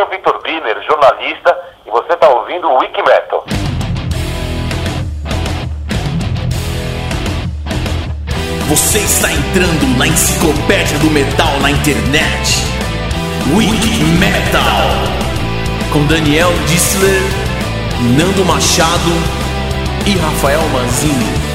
é o Vitor jornalista, e você está ouvindo o Wikimetal. Você está entrando na enciclopédia do metal na internet. Wiki Metal. Com Daniel Dissler, Nando Machado e Rafael Manzini.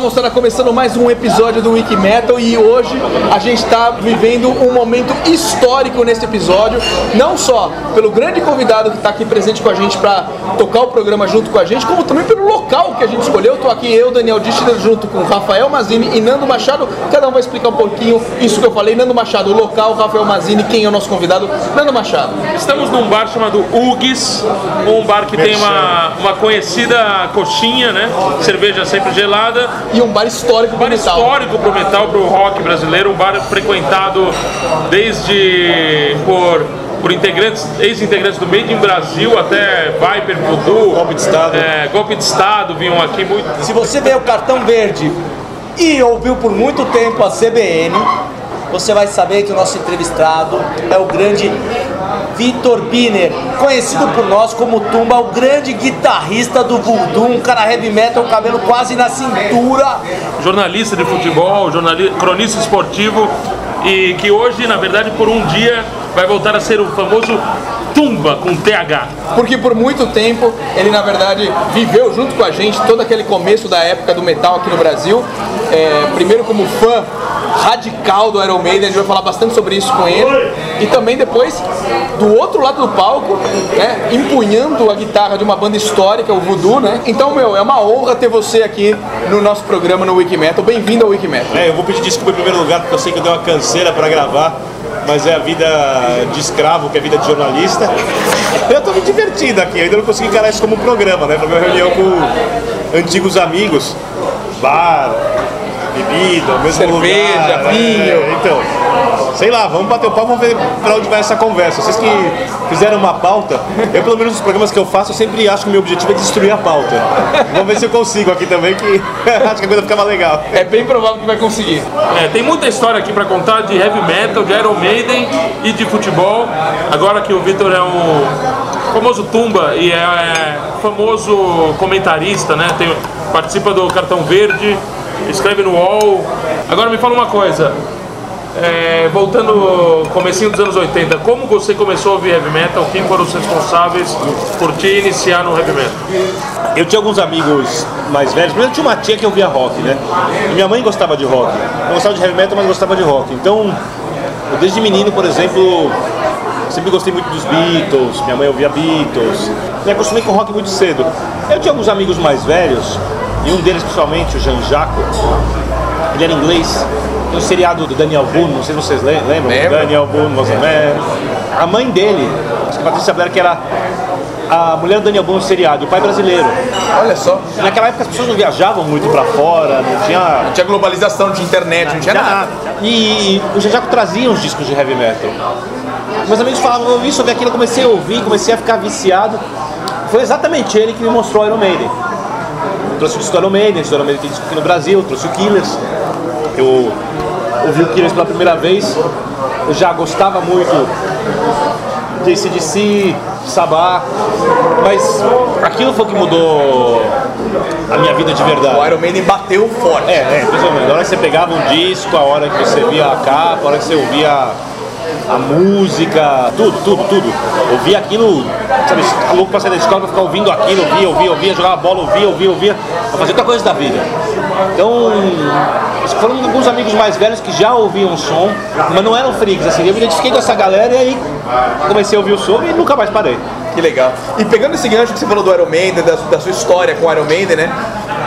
Fala moçada, começando mais um episódio do Wiki Metal e hoje a gente está vivendo um momento histórico nesse episódio, não só pelo grande convidado que está aqui presente com a gente para tocar o programa junto com a gente, como também pelo local que a gente escolheu. Estou aqui eu, Daniel Dichter, junto com Rafael Mazini e Nando Machado. Cada um vai explicar um pouquinho isso que eu falei. Nando Machado, o local, Rafael Mazini, quem é o nosso convidado? Nando Machado. Estamos num bar chamado Ugis, um bar que tem uma, uma conhecida coxinha, né? Cerveja sempre gelada e um bar histórico para o metal. histórico para o metal, para o rock brasileiro, um bar frequentado desde por por integrantes, ex-integrantes do Made in Brasil até Viper, Voodoo, Golpe de Estado. É, Golpe de Estado vinham aqui muito. Se você vê o cartão verde e ouviu por muito tempo a CBN, você vai saber que o nosso entrevistado é o grande Vitor Biner, conhecido por nós como Tumba, o grande guitarrista do Voodoo, um cara heavy metal, cabelo quase na cintura. Jornalista de futebol, jornalista, cronista esportivo, e que hoje, na verdade, por um dia vai voltar a ser o famoso Tumba com TH. Porque por muito tempo ele, na verdade, viveu junto com a gente todo aquele começo da época do metal aqui no Brasil. É, primeiro como fã radical do Iron Maiden, a gente vai falar bastante sobre isso com ele. E também depois, do outro lado do palco, né, empunhando a guitarra de uma banda histórica, o Voodoo, né? Então, meu, é uma honra ter você aqui no nosso programa no Wikimetal. Bem-vindo ao Wikimetal. É, eu vou pedir desculpa em primeiro lugar, porque eu sei que eu dei uma canseira para gravar, mas é a vida de escravo, que é a vida de jornalista. Eu tô me divertindo aqui, eu ainda não consegui encarar isso como um programa, né? Foi uma reunião com antigos amigos, bar, bebida, mesmo Cerveja, lugar. é, vinho. então, sei lá, vamos bater o pau, vamos ver pra onde vai essa conversa. Vocês que fizeram uma pauta, eu pelo menos nos programas que eu faço, eu sempre acho que o meu objetivo é destruir a pauta. Vamos ver se eu consigo aqui também, que acho que a coisa fica mais legal. É bem provável que vai conseguir. É, tem muita história aqui para contar de heavy metal, de Iron Maiden e de futebol. Agora que o Vitor é um famoso tumba e é, é famoso comentarista, né? Tem- participa do Cartão Verde, escreve no UOL. Agora me fala uma coisa. é, voltando ao comecinho dos anos 80, como você começou a ouvir heavy metal? Quem foram os responsáveis por te iniciar no heavy metal? Eu tinha alguns amigos mais velhos. Primeiro tinha uma tia que ouvia rock, né? E minha mãe gostava de rock. Não gostava de heavy metal, mas gostava de rock. Então, eu desde menino, por exemplo, sempre gostei muito dos Beatles. Minha mãe ouvia Beatles. Me acostumei com rock muito cedo. Eu tinha alguns amigos mais velhos, e um deles, principalmente, o Jean Jaco. Ele era inglês. Tem um seriado do Daniel Boone, não sei se vocês le- lembram. Lembro. Daniel Boone, a man. A mãe dele, acho que a Patrícia Blair, que era a mulher do Daniel Boone no seriado, o pai brasileiro. Olha só. Naquela época as pessoas não viajavam muito pra fora, não tinha. Não tinha globalização, não tinha internet, não tinha tinha nada. nada. E, e o Jajaco trazia uns discos de heavy metal. Meus amigos falavam, eu isso, ouvi aquilo, eu comecei a ouvir, comecei a ficar viciado. Foi exatamente ele que me mostrou Iron Maiden. Trouxe o Iron Maiden, Iron Maiden tem disco aqui no Brasil, trouxe o Killers. Eu ouvi o Killers pela primeira vez, eu já gostava muito de ACDC, Sabá, mas aquilo foi o que mudou a minha vida de verdade. O Iron Maiden bateu forte. É, é, menos. A hora que você pegava um disco, a hora que você via a capa, a hora que você ouvia a música, tudo, tudo, tudo. Ouvia aquilo, sabe, tá louco pra sair da escola pra ficar ouvindo aquilo, ouvia, ouvia, ouvia, jogava bola, ouvia, ouvia, ouvia, pra fazer outra coisa da vida. Então, foram alguns amigos mais velhos que já ouviam som, mas não eram freaks, assim. Eu me identifiquei com essa galera e aí comecei a ouvir o som e nunca mais parei. Que legal. E pegando esse gancho que você falou do Iron Maiden, da, da sua história com o Iron Maiden, né?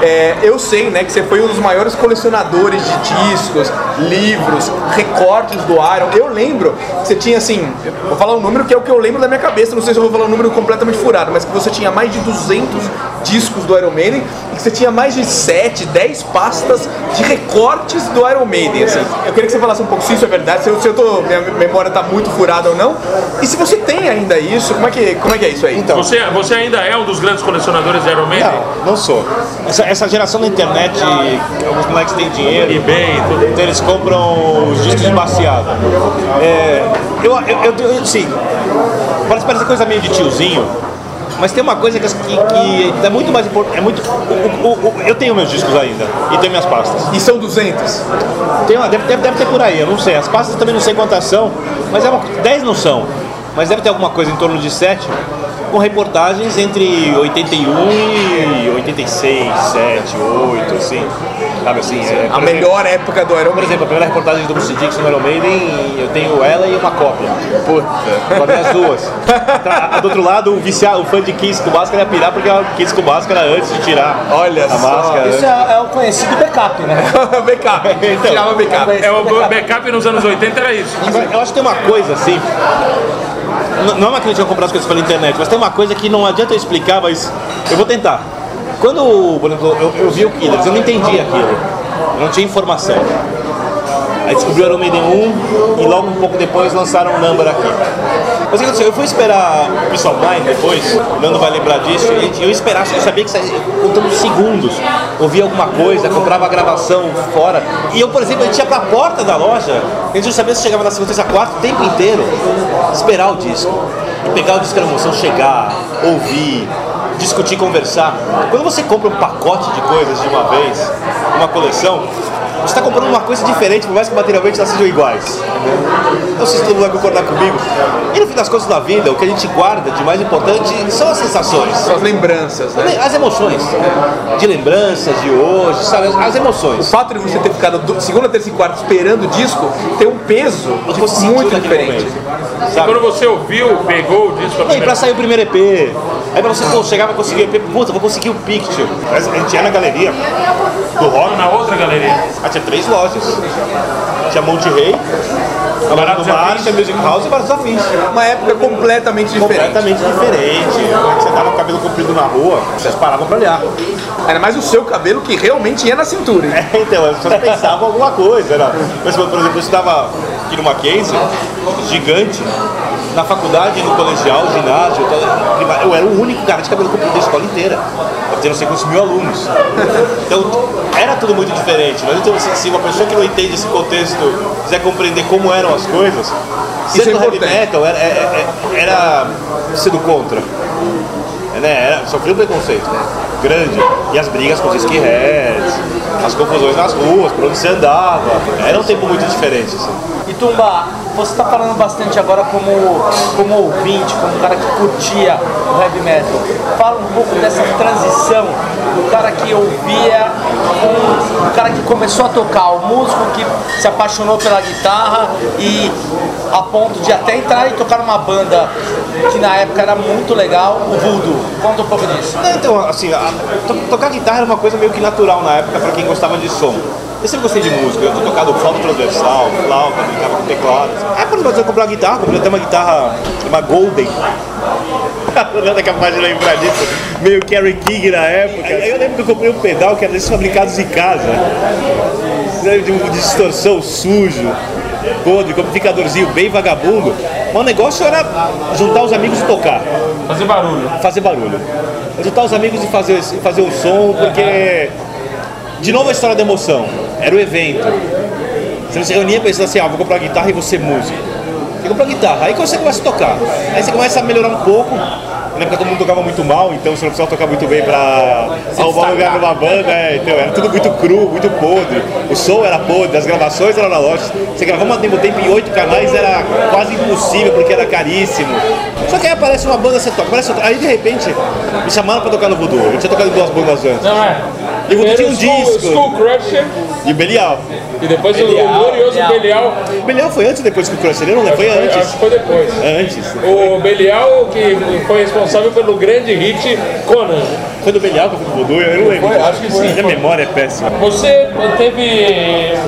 É, eu sei, né, que você foi um dos maiores colecionadores de discos, livros, recortes do Iron. Eu lembro que você tinha assim, vou falar um número que é o que eu lembro da minha cabeça, não sei se eu vou falar um número completamente furado, mas que você tinha mais de 200 discos do Iron Maiden e que você tinha mais de 7, 10 pastas de recortes do Iron Maiden, assim. Eu queria que você falasse um pouco se isso é verdade, se eu, se eu tô, minha memória tá muito furada ou não. E se você tem ainda isso, como é que, como é, que é isso aí? Então, Você, você ainda é um dos grandes colecionadores de Iron Maiden? Não, não sou. Essa, essa geração da internet, alguns moleques têm dinheiro. eBay, tudo. Então eles compram os discos de baseado. É, eu, eu, eu, eu, sim, pode parecer coisa meio de tiozinho, mas tem uma coisa que, que, que é muito mais importante. É muito, o- o- o- eu tenho meus discos ainda e tenho minhas pastas. E são 200. Tem uma, deve, deve, deve ter por aí, eu não sei. As pastas também não sei quantas são, mas é uma, 10 não são. Mas deve ter alguma coisa em torno de 7, com reportagens entre 81 e 86, 7, 8, assim. Sabe assim? É, A exemplo- melhor época do Iron Por exemplo, a primeira reportagem do Bruce Dixon no Iron Maiden, eu tenho ela e uma cópia. Puta. Guardei as duas. A do outro lado, o, viciado, o fã de Kiss com máscara ia pirar porque a Kiss com máscara antes de tirar Olha a só. máscara. Isso é, é o conhecido backup, né? backup. Então. Tirava backup. É, o backup nos anos 80 era isso. Eu acho que tem uma coisa assim. Não é uma crítica a comprar as coisas pela internet, mas tem uma coisa que não adianta eu explicar, mas eu vou tentar. Quando, por exemplo, eu, eu vi o Killers, eu não entendi aquilo. Eu não tinha informação. Aí descobri o Maiden 1 e logo um pouco depois lançaram o Number aqui. Mas o que aconteceu? Eu fui esperar o Peace Mind depois, o Nando vai lembrar disso, e eu esperava, eu sabia que saía contando segundos. Ouvia alguma coisa, comprava a gravação fora. E eu, por exemplo, a gente ia pra porta da loja, a gente não sabia se chegava na segunda, terça, quarta, o tempo inteiro, esperar o disco. Pegar o disco era emoção, chegar, ouvir, discutir, conversar. Quando você compra um pacote de coisas de uma vez, uma coleção, você está comprando uma coisa diferente, por mais que materialmente elas sejam iguais. Não sei se todo mundo vai concordar comigo. E no fim das contas da vida, o que a gente guarda de mais importante são as sensações. São as lembranças, né? As emoções. De lembranças de hoje, sabe? As O emoções. fato de você ter ficado do, segunda, terça e quarta esperando o disco tem um peso sentiu muito diferente. Quando você ouviu, pegou o disco e pra sair o primeiro EP, aí pra você pô, chegar pra conseguir o EP, puta, vou conseguir o Picture. Mas A gente ia na galeria do rock, na outra galeria. ah, tinha três lojas. Tinha Monte Rei, a Loja do Mar, tinha Music House e Baratos Afins. Uma época completamente diferente. Completamente diferente. Quando você tava com o cabelo comprido na rua, vocês paravam pra olhar. Ainda mais o seu cabelo que realmente ia na cintura. É, então, as pessoas pensavam alguma coisa. Era. Mas, por exemplo, eu estava aqui no Mackenzie, gigante, na faculdade, no colegial, ginásio, eu era o único cara de cabelo comprido da escola inteira. Eu tinha não sei quantos mil alunos. Então, era tudo muito diferente. Mas então, se se uma pessoa que não entende esse contexto quiser compreender como eram as coisas, é sendo heavy importante. metal era, era, era sendo contra. É, né? Era, sofreu preconceito né? grande. E as brigas com os skinheads, as confusões nas ruas, por onde você andava. Era um tempo muito diferente. Assim. E Tumba, você está falando bastante agora como, como ouvinte, como um cara que curtia o heavy metal. Fala um pouco dessa transição do cara que ouvia, com o cara que começou a tocar, o músico que se apaixonou pela guitarra e a ponto de até entrar e tocar numa banda que na época era muito legal, o Voodoo. Conta um pouco disso. Não, Então, assim, a- to- tocar guitarra era uma coisa meio que natural na época para quem gostava de som. Eu sempre gostei de música, eu tocado flauta transversal, flauta, brincava com teclado. Aí quando eu comprar uma guitarra, comprei até uma guitarra, uma Golden. Leandro é capaz de lembrar disso, meio Carrie King na época. Aí eu lembro que eu comprei um pedal que era desses fabricados em casa, Sabe, de, de distorção sujo, podre, com amplificadorzinho bem vagabundo. Mas o negócio era juntar os amigos e tocar Fazer barulho. fazer barulho. Juntar os amigos e fazer, fazer um som, porque. De novo a história da emoção. Era o evento. Você se reunia pensando assim, ah, vou comprar guitarra e você músico. Você compra guitarra, aí você começa a tocar. Aí você começa a melhorar um pouco. Na época todo mundo tocava muito mal, então você não precisava tocar muito bem pra arrumar um lugar numa banda, é, então era tudo muito cru, muito podre. O som era podre, as gravações eram analógicas. Você gravava uma demo tempo em oito canais era quase impossível porque era caríssimo. Só que aí aparece uma banda, você toca, aparece outra. Aí de repente me chamaram pra tocar no Voodoo. Eu tinha tocado em duas bandas antes. Não é? E você tinha um disco. School Crusher E o Belial. e depois o Belial, glorioso Belial. Belial. O Belial foi antes ou depois que o Crusher? Ele não foi Acho antes. que foi depois. Antes. O Belial que foi responsável pelo grande hit Conan. Foi do Belial que eu fui pro Voodoo, eu não lembro. Foi, acho que sim, Minha memória é péssima. Você teve,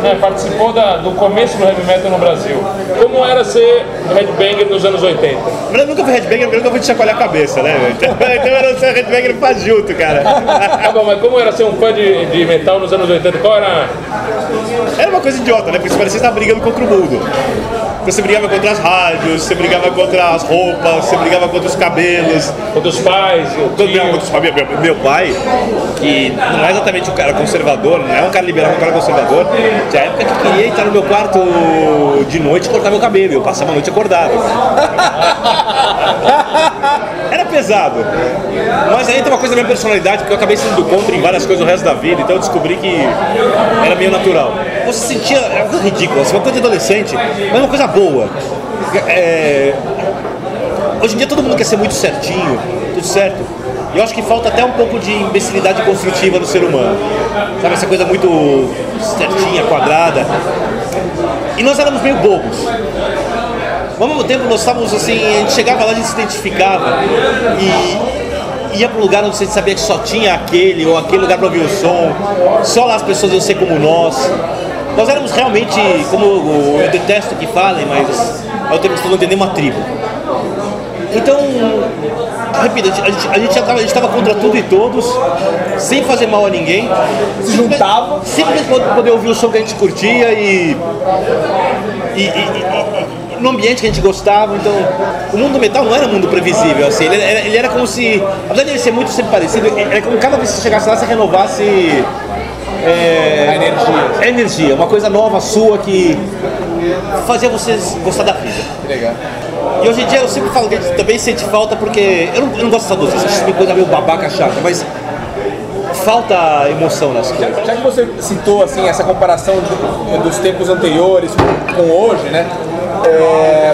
né, participou da- do começo do heavy metal no Brasil. Como era ser headbanger nos anos 80? Mas eu nunca fui headbanger, porque eu nunca fui te chacoalhar a cabeça, né? Então então eu não sou headbanger faz junto, cara. Ah, bom, mas como era ser um fã de, de metal nos anos 80? Qual era? Era uma coisa idiota, né? Porque você parecia estar brigando contra o mundo. Você brigava contra as rádios, você brigava contra as roupas, você brigava contra os cabelos. Contra os pais, o Quando tio? meu, meu, meu- meu pai, que não é exatamente um cara conservador, não é um cara liberal, é um cara conservador, tinha época que queria entrar no meu quarto de noite e cortar meu cabelo, eu passava a noite acordado. Pesado. Mas aí tem uma coisa da minha personalidade, porque eu acabei sendo do contra em várias coisas o resto da vida, então eu descobri que era meio natural. Você sentia, era uma coisa ridícula, assim, uma coisa de adolescente, mas uma coisa boa. É, Hoje em dia todo mundo quer ser muito certinho, tudo certo. E eu acho que falta até um pouco de imbecilidade construtiva no ser humano. Sabe, essa coisa muito certinha, quadrada. E nós éramos meio bobos. Ao mesmo tempo nós estávamos assim, a gente chegava lá, a gente se identificava e ia para um lugar onde você sabia que só tinha aquele ou aquele lugar para ouvir o som, só lá as pessoas iam ser como nós. Nós éramos realmente, como eu detesto que falem, mas ao tempo que vão entender, uma tribo. Então, repito, a gente, a gente, a gente já tava, a gente tava contra tudo e todos, sem fazer mal a ninguém. Se juntava. Pra poder ouvir o som que a gente curtia e- e- e- no ambiente que a gente gostava, então o mundo do metal não era um mundo previsível, assim, ele era, ele era como se, apesar de ele ser muito sempre parecido, era como cada vez que você chegasse lá, você renovasse é, A energia. a energia, uma coisa nova sua que fazia vocês gostar da vida. Que legal. E hoje em dia eu sempre falo que a gente também sente falta porque. Eu não, eu não gosto dessa doce, isso é uma coisa meio babaca chata, mas falta emoção nas coisas. Já que você citou assim essa comparação do- dos tempos anteriores com hoje, né? É,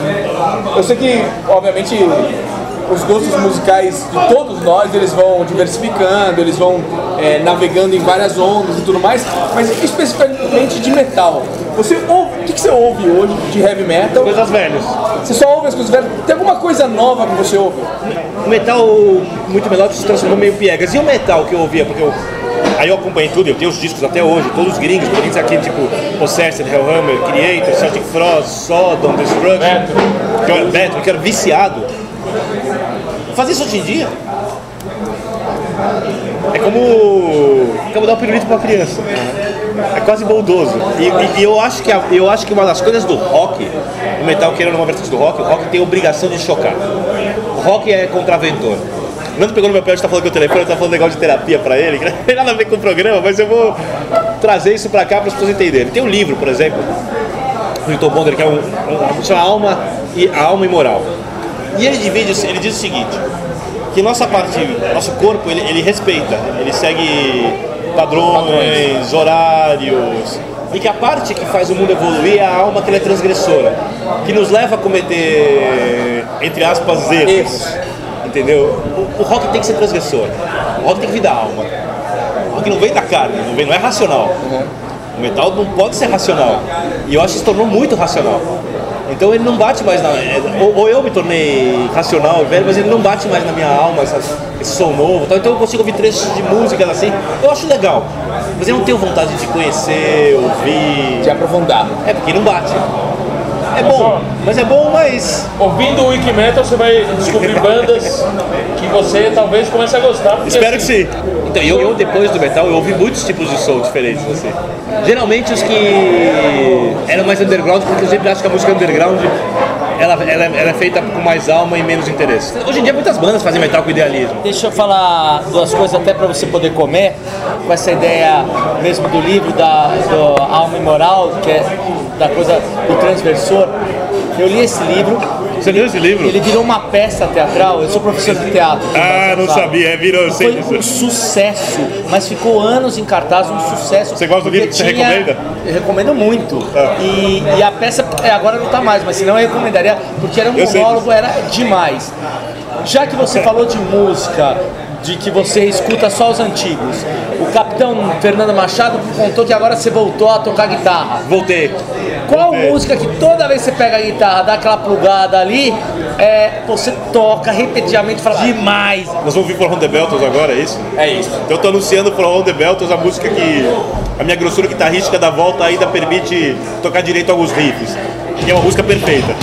eu sei que, obviamente, os gostos musicais de todos nós eles vão diversificando, eles vão é, navegando em várias ondas e tudo mais, mas especificamente de metal. Você ouve, o que, que você ouve hoje de heavy metal? Coisas velhas. Você só ouve as coisas velhas? Tem alguma coisa nova que você ouve? O metal muito melódico se transformou meio piegas. E o metal que eu ouvia, porque eu. Aí eu acompanhei tudo, eu tenho os discos até hoje, todos os gringos, gringos aqui, tipo Possessed, Hellhammer, Creator, Celtic Frost, Sodom, Destruction, que eu era, Batman, que eu era viciado. Fazer isso hoje em dia é como, como dar um pirulito pra uma criança. É quase boldoso. E, e- eu, acho que a- eu acho que uma das coisas do rock, o metal querendo uma vertente do rock, o rock tem a obrigação de chocar. O rock é contraventor. O Nando pegou no meu pé, a gente tá falando com o telefone, tá falando legal de terapia pra ele, que não tem nada a ver com o programa, mas eu vou trazer isso pra cá para as pessoas entenderem. Tem um livro, por exemplo, do Hilton Bonder, que é um, um chama Alma e a Alma Imoral. E ele divide, ele diz o seguinte, que nossa parte, nosso corpo, ele, ele respeita, ele segue padrões, horários, e que a parte que faz o mundo evoluir é a alma que é transgressora, que nos leva a cometer, entre aspas, erros. Entendeu? O, o rock tem que ser transgressor, o rock tem que vir da alma. O rock não vem da carne, não, vem, não é racional. O metal não pode ser racional. E eu acho que se tornou muito racional. Então ele não bate mais na. é, Ou, ou eu me tornei racional, velho, mas ele não bate mais na minha alma, essa- esse som novo. tal. Então eu consigo ouvir trechos de músicas assim. Eu acho legal. Mas eu não tenho vontade de conhecer, ouvir. De aprofundar. É porque não bate. É bom, mas é bom, mas. Ouvindo o Wiki Metal, você vai descobrir bandas que você talvez comece a gostar. porque, Espero que assim, sim. Então, eu, eu, depois do metal, eu ouvi muitos tipos de som diferentes, assim. Geralmente os que eram mais underground, porque eu sempre acho que a música underground ela, ela, ela é feita com mais alma e menos interesse. Hoje em dia muitas bandas fazem metal com idealismo. Deixa eu falar duas coisas até para você poder comer, com essa ideia mesmo do livro da do Alma Imoral, que é da coisa do transversor. Eu li esse livro, Você leu esse livro? ele virou uma peça teatral, eu sou professor de teatro. Ah, não sabe? sabia, é, virou, sei Foi um sucesso, mas ficou anos em cartaz, um sucesso. Você gosta do livro? porque Você recomenda? Eu recomendo muito. Ah. E, e a peça, é, agora não tá mais, mas senão eu recomendaria, porque era um Eu monólogo, era demais. Já que você falou de música, de que você escuta só os antigos, o capitão Fernando Machado contou que agora você voltou a tocar guitarra. Voltei. Qual Voltei. música que toda vez que você pega a guitarra, dá aquela plugada ali, é, você toca repetidamente fala demais. Nós vamos ouvir For On The Beltons agora, é isso? É isso. Então eu tô anunciando For On The Beltons, a música que a minha grossura guitarrística da volta ainda permite tocar direito alguns riffs. E é uma música perfeita.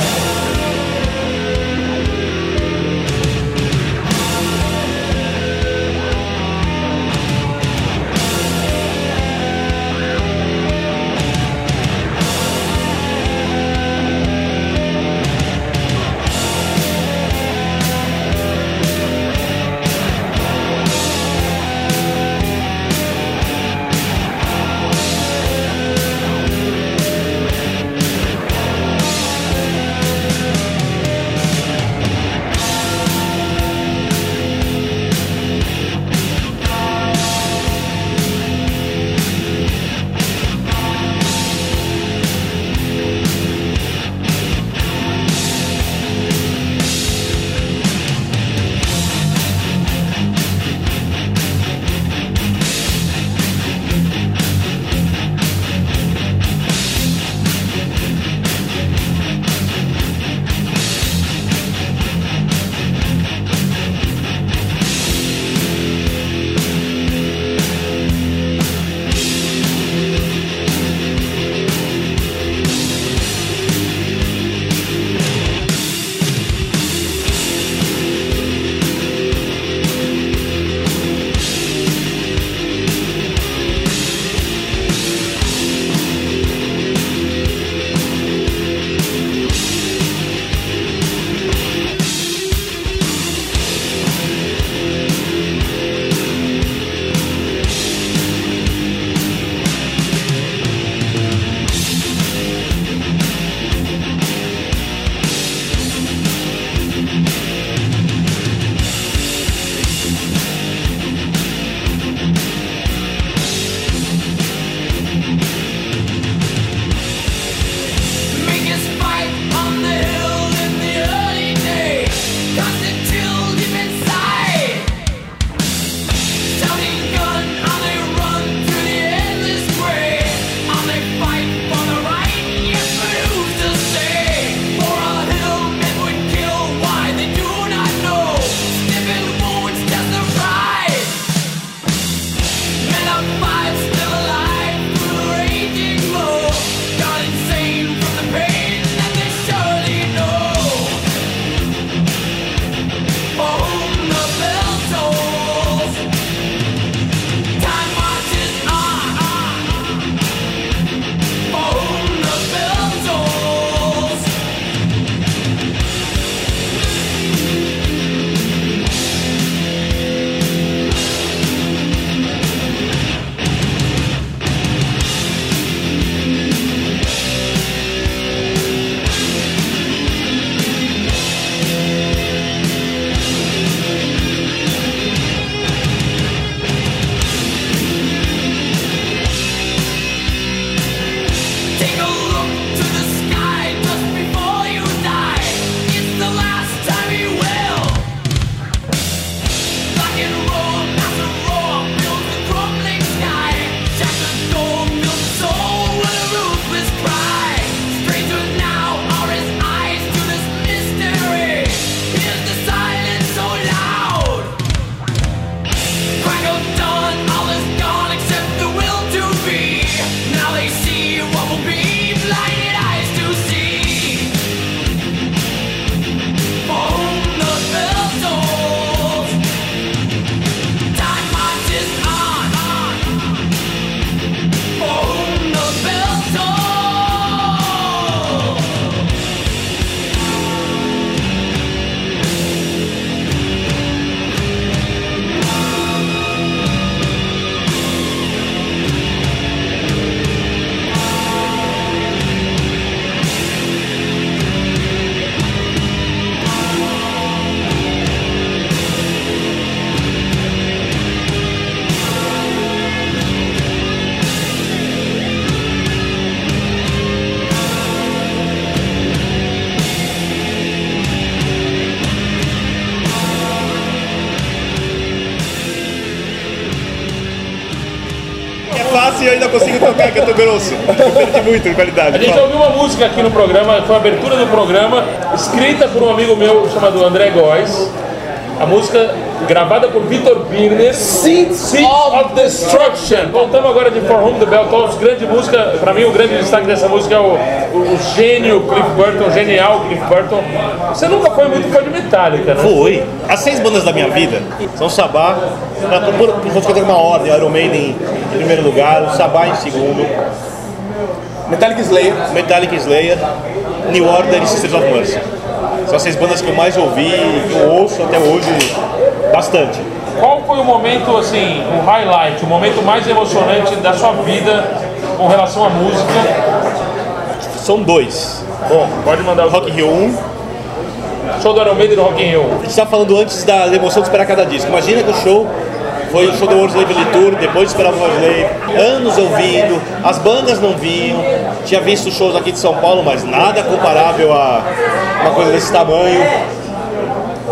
Tô grosso. Perdi muito em qualidade. A gente ouviu uma música aqui no programa, foi a abertura do programa, escrita por um amigo meu chamado André Góes. A música gravada por Vitor Birner. Seeds of Destruction. Voltamos agora de For Whom the Bell Tolls. Grande música, pra mim o grande destaque dessa música é o, o, o gênio Cliff Burton, o genial Cliff Burton. Você nunca foi muito fã de Metallica, né? Foi. As seis bandas da minha vida são Sabá, pra- por, por, por uma ordem, Iron Maiden em primeiro lugar, o Sabá em segundo, Metallic Slayer. Metallic Slayer, New Order e Sisters of Mercy. São as seis bandas que eu mais ouvi, que eu ouço até hoje bastante. Qual foi o momento, assim, o highlight, o momento mais emocionante da sua vida com relação à música? São dois. Bom, pode mandar o Rock in Rio 1, show do Iron Maiden no Rock in Rio. a gente estava falando antes da emoção de esperar cada disco. Imagina que o show foi o show do World Slave Tour, depois de esperar o World anos ouvindo, as bandas não vinham, tinha visto shows aqui de São Paulo, mas nada comparável a uma coisa desse tamanho.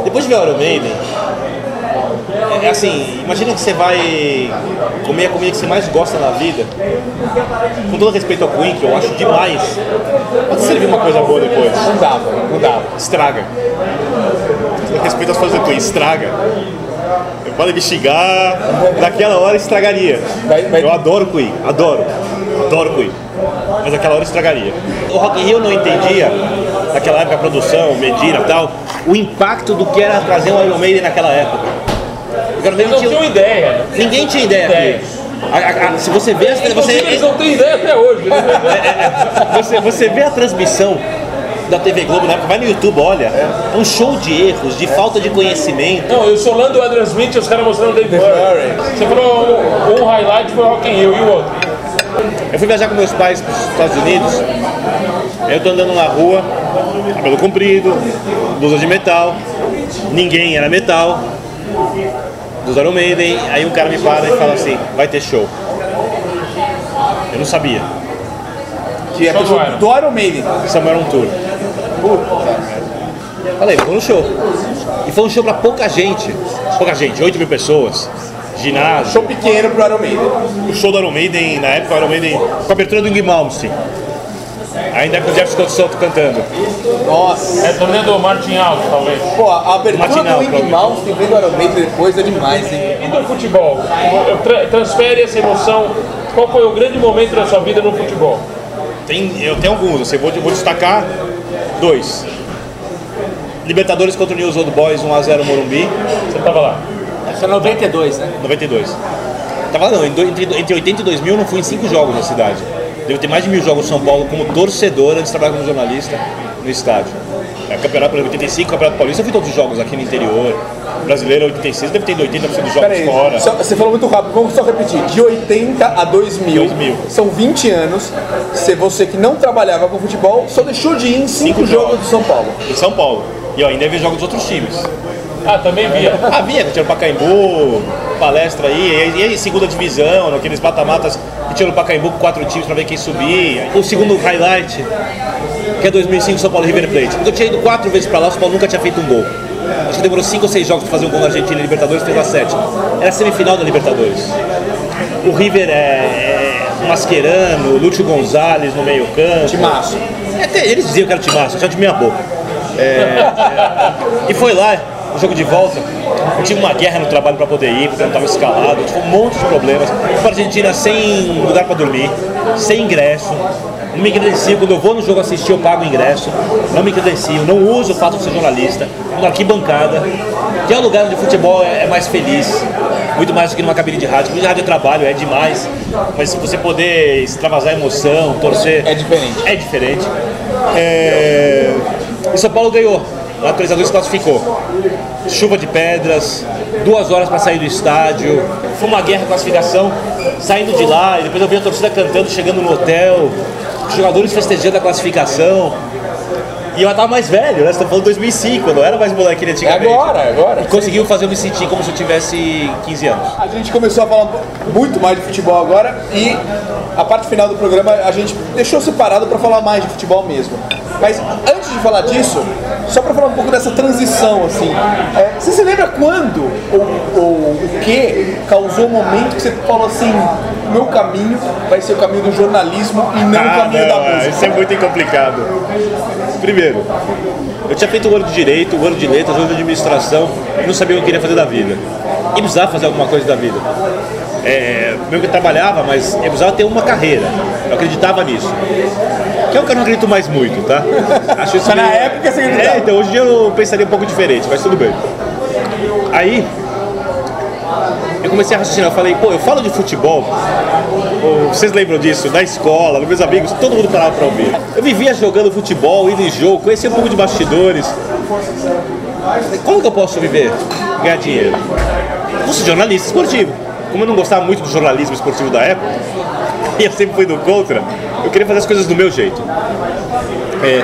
Depois de ver o Iron Maiden, é assim, imagina que você vai comer a comida que você mais gosta na vida, com todo respeito ao Queen, que eu acho demais, pode servir uma coisa boa depois. Não dava, não dava. Estraga. Com respeito às coisas do Queen, estraga. Eu podem me xingar, naquela hora estragaria. Vai- vai- Eu adoro Queen, adoro. Adoro Queen. Mas naquela hora estragaria. O Rock in Rio não entendia, naquela época, a produção, Medina e tal, o impacto do que era trazer um Iron Maiden naquela época. O Iron Maiden Não tinha- tinham ideia, né? Ninguém tinha ideia Ideia. A- a- a- se você vê, as- Inclusive, eles você, não têm ideia até hoje. Né? você, você vê a transmissão da TV Globo na época, vai no YouTube, olha, é um show de erros, de falta de conhecimento. Não, eu sou Lando Adrian Smith e os caras mostrando o Dave Murray. Você falou um, um highlight foi o Rock in Rio e o outro. Eu fui viajar com meus pais para os Estados Unidos, eu tô andando na rua, cabelo comprido, blusa de metal, ninguém era metal, dos Iron Maiden, aí um cara me para e fala assim, vai ter show. Eu não sabia, Que é Show do Iron. do Iron Maiden. Summer on Tour. Falei, vou no show. E foi um show pra pouca gente, pouca gente, 8 mil pessoas, ginásio. Show pequeno pro Iron Maiden. O show do Iron Maiden, na época, o Iron Maiden, com a abertura do Ingrid Malmsteen. Ainda com o Jeff Scott Soto cantando. Nossa. É turnê do Martin Alto, talvez. Pô, a abertura Matinal, do provavelmente. Mouse vendo o Iron Maiden depois é demais, hein? E do futebol? Tra- transfere essa emoção. Qual foi o grande momento da sua vida no futebol? Tem, eu tenho alguns, assim, vou, vou destacar dois. Libertadores contra o News Old Boys 1x0 Morumbi, Você tava lá. Essa é 92, né? 92. Tava não, em do- entre, entre 80 e 2000 eu não fui em cinco jogos na cidade. Devo ter mais de mil jogos em São Paulo como torcedor antes de trabalhar como jornalista no estádio. É, campeonato por exemplo, 85, Campeonato Paulista, eu fui todos os jogos aqui no interior. Brasileiro 86, deve ter 80% dos jogos aí, fora. só- você falou muito rápido, vamos só repetir. De 80 a 2000, 2000. são 20 anos. Se você que não trabalhava com futebol, só deixou de ir em 5 Cinco jogos jogos. de São Paulo. Em São Paulo. E eu ainda vi jogos dos outros times. Ah, também via. Havia, tinha no Pacaembu, palestra aí, e aí segunda divisão, naqueles mata-matas que tinha no Pacaembu com quatro times pra ver quem subia. O segundo highlight, que é 2005 São Paulo River Plate. Eu tinha ido quatro vezes pra lá, o São Paulo nunca tinha feito um gol. Acho que demorou cinco ou seis jogos pra fazer um gol na Argentina e Libertadores, fez a sete. Era a semifinal da Libertadores. O River é, é Mascherano, Lúcio Gonzalez no meio campo. Timaço. Até eles diziam que era timaço, já de meia boca. É, e foi lá, o jogo de volta. Eu tive uma guerra no trabalho para poder ir, porque eu não estava escalado. Tive um monte de problemas. Fui para Argentina sem lugar para dormir, sem ingresso. Não me credencio, quando eu vou no jogo assistir, eu pago o ingresso. Não me credencio, não uso o fato de ser jornalista. Na arquibancada, que é um lugar onde o futebol é é mais feliz. Muito mais do que numa cabine de rádio. Cabine de rádio é trabalho, é demais. Mas se você poder extravasar emoção, torcer. É diferente. É diferente. É... E São Paulo ganhou. O 3x2 se classificou. Chuva de pedras, duas horas para sair do estádio. Foi uma guerra de classificação. Saindo de lá, e depois eu vi a torcida cantando, chegando no hotel. Jogadores festejando a classificação. E eu tava mais velho, né? Você tá falando de 2005, eu não era mais moleque É antigamente. agora, é agora. E conseguiu fazer eu me sentir como se eu tivesse 15 anos. A gente começou a falar muito mais de futebol agora e a parte final do programa a gente deixou separado para falar mais de futebol mesmo. Mas antes de falar disso, só para falar um pouco dessa transição, assim, é, você se lembra quando ou, ou o que causou o momento que você falou assim, meu caminho vai ser o caminho do jornalismo e não o Ah, caminho da não, é, música? isso é muito complicado. Primeiro, eu tinha feito o ano de Direito, o ano de Letras, o ano de Administração e não sabia o que eu queria fazer da vida. E precisava fazer alguma coisa da vida. É, meio que eu trabalhava, mas eu precisava ter uma carreira. Eu acreditava nisso. Que é o que eu não acredito mais muito, tá? Acho isso Mas na meio- época você acreditava. É, então hoje em dia eu pensaria um pouco diferente, mas tudo bem. Aí, eu comecei a raciocinar, eu falei, pô, eu falo de futebol, vocês lembram disso? Na escola, meus amigos, todo mundo parava pra ouvir. Eu vivia jogando futebol, indo em jogo, conhecia um pouco de bastidores. Como que eu posso viver? Ganhar dinheiro? Vou ser jornalista esportivo. Como eu não gostava muito do jornalismo esportivo da época, e eu sempre fui do contra, eu queria fazer as coisas do meu jeito. É,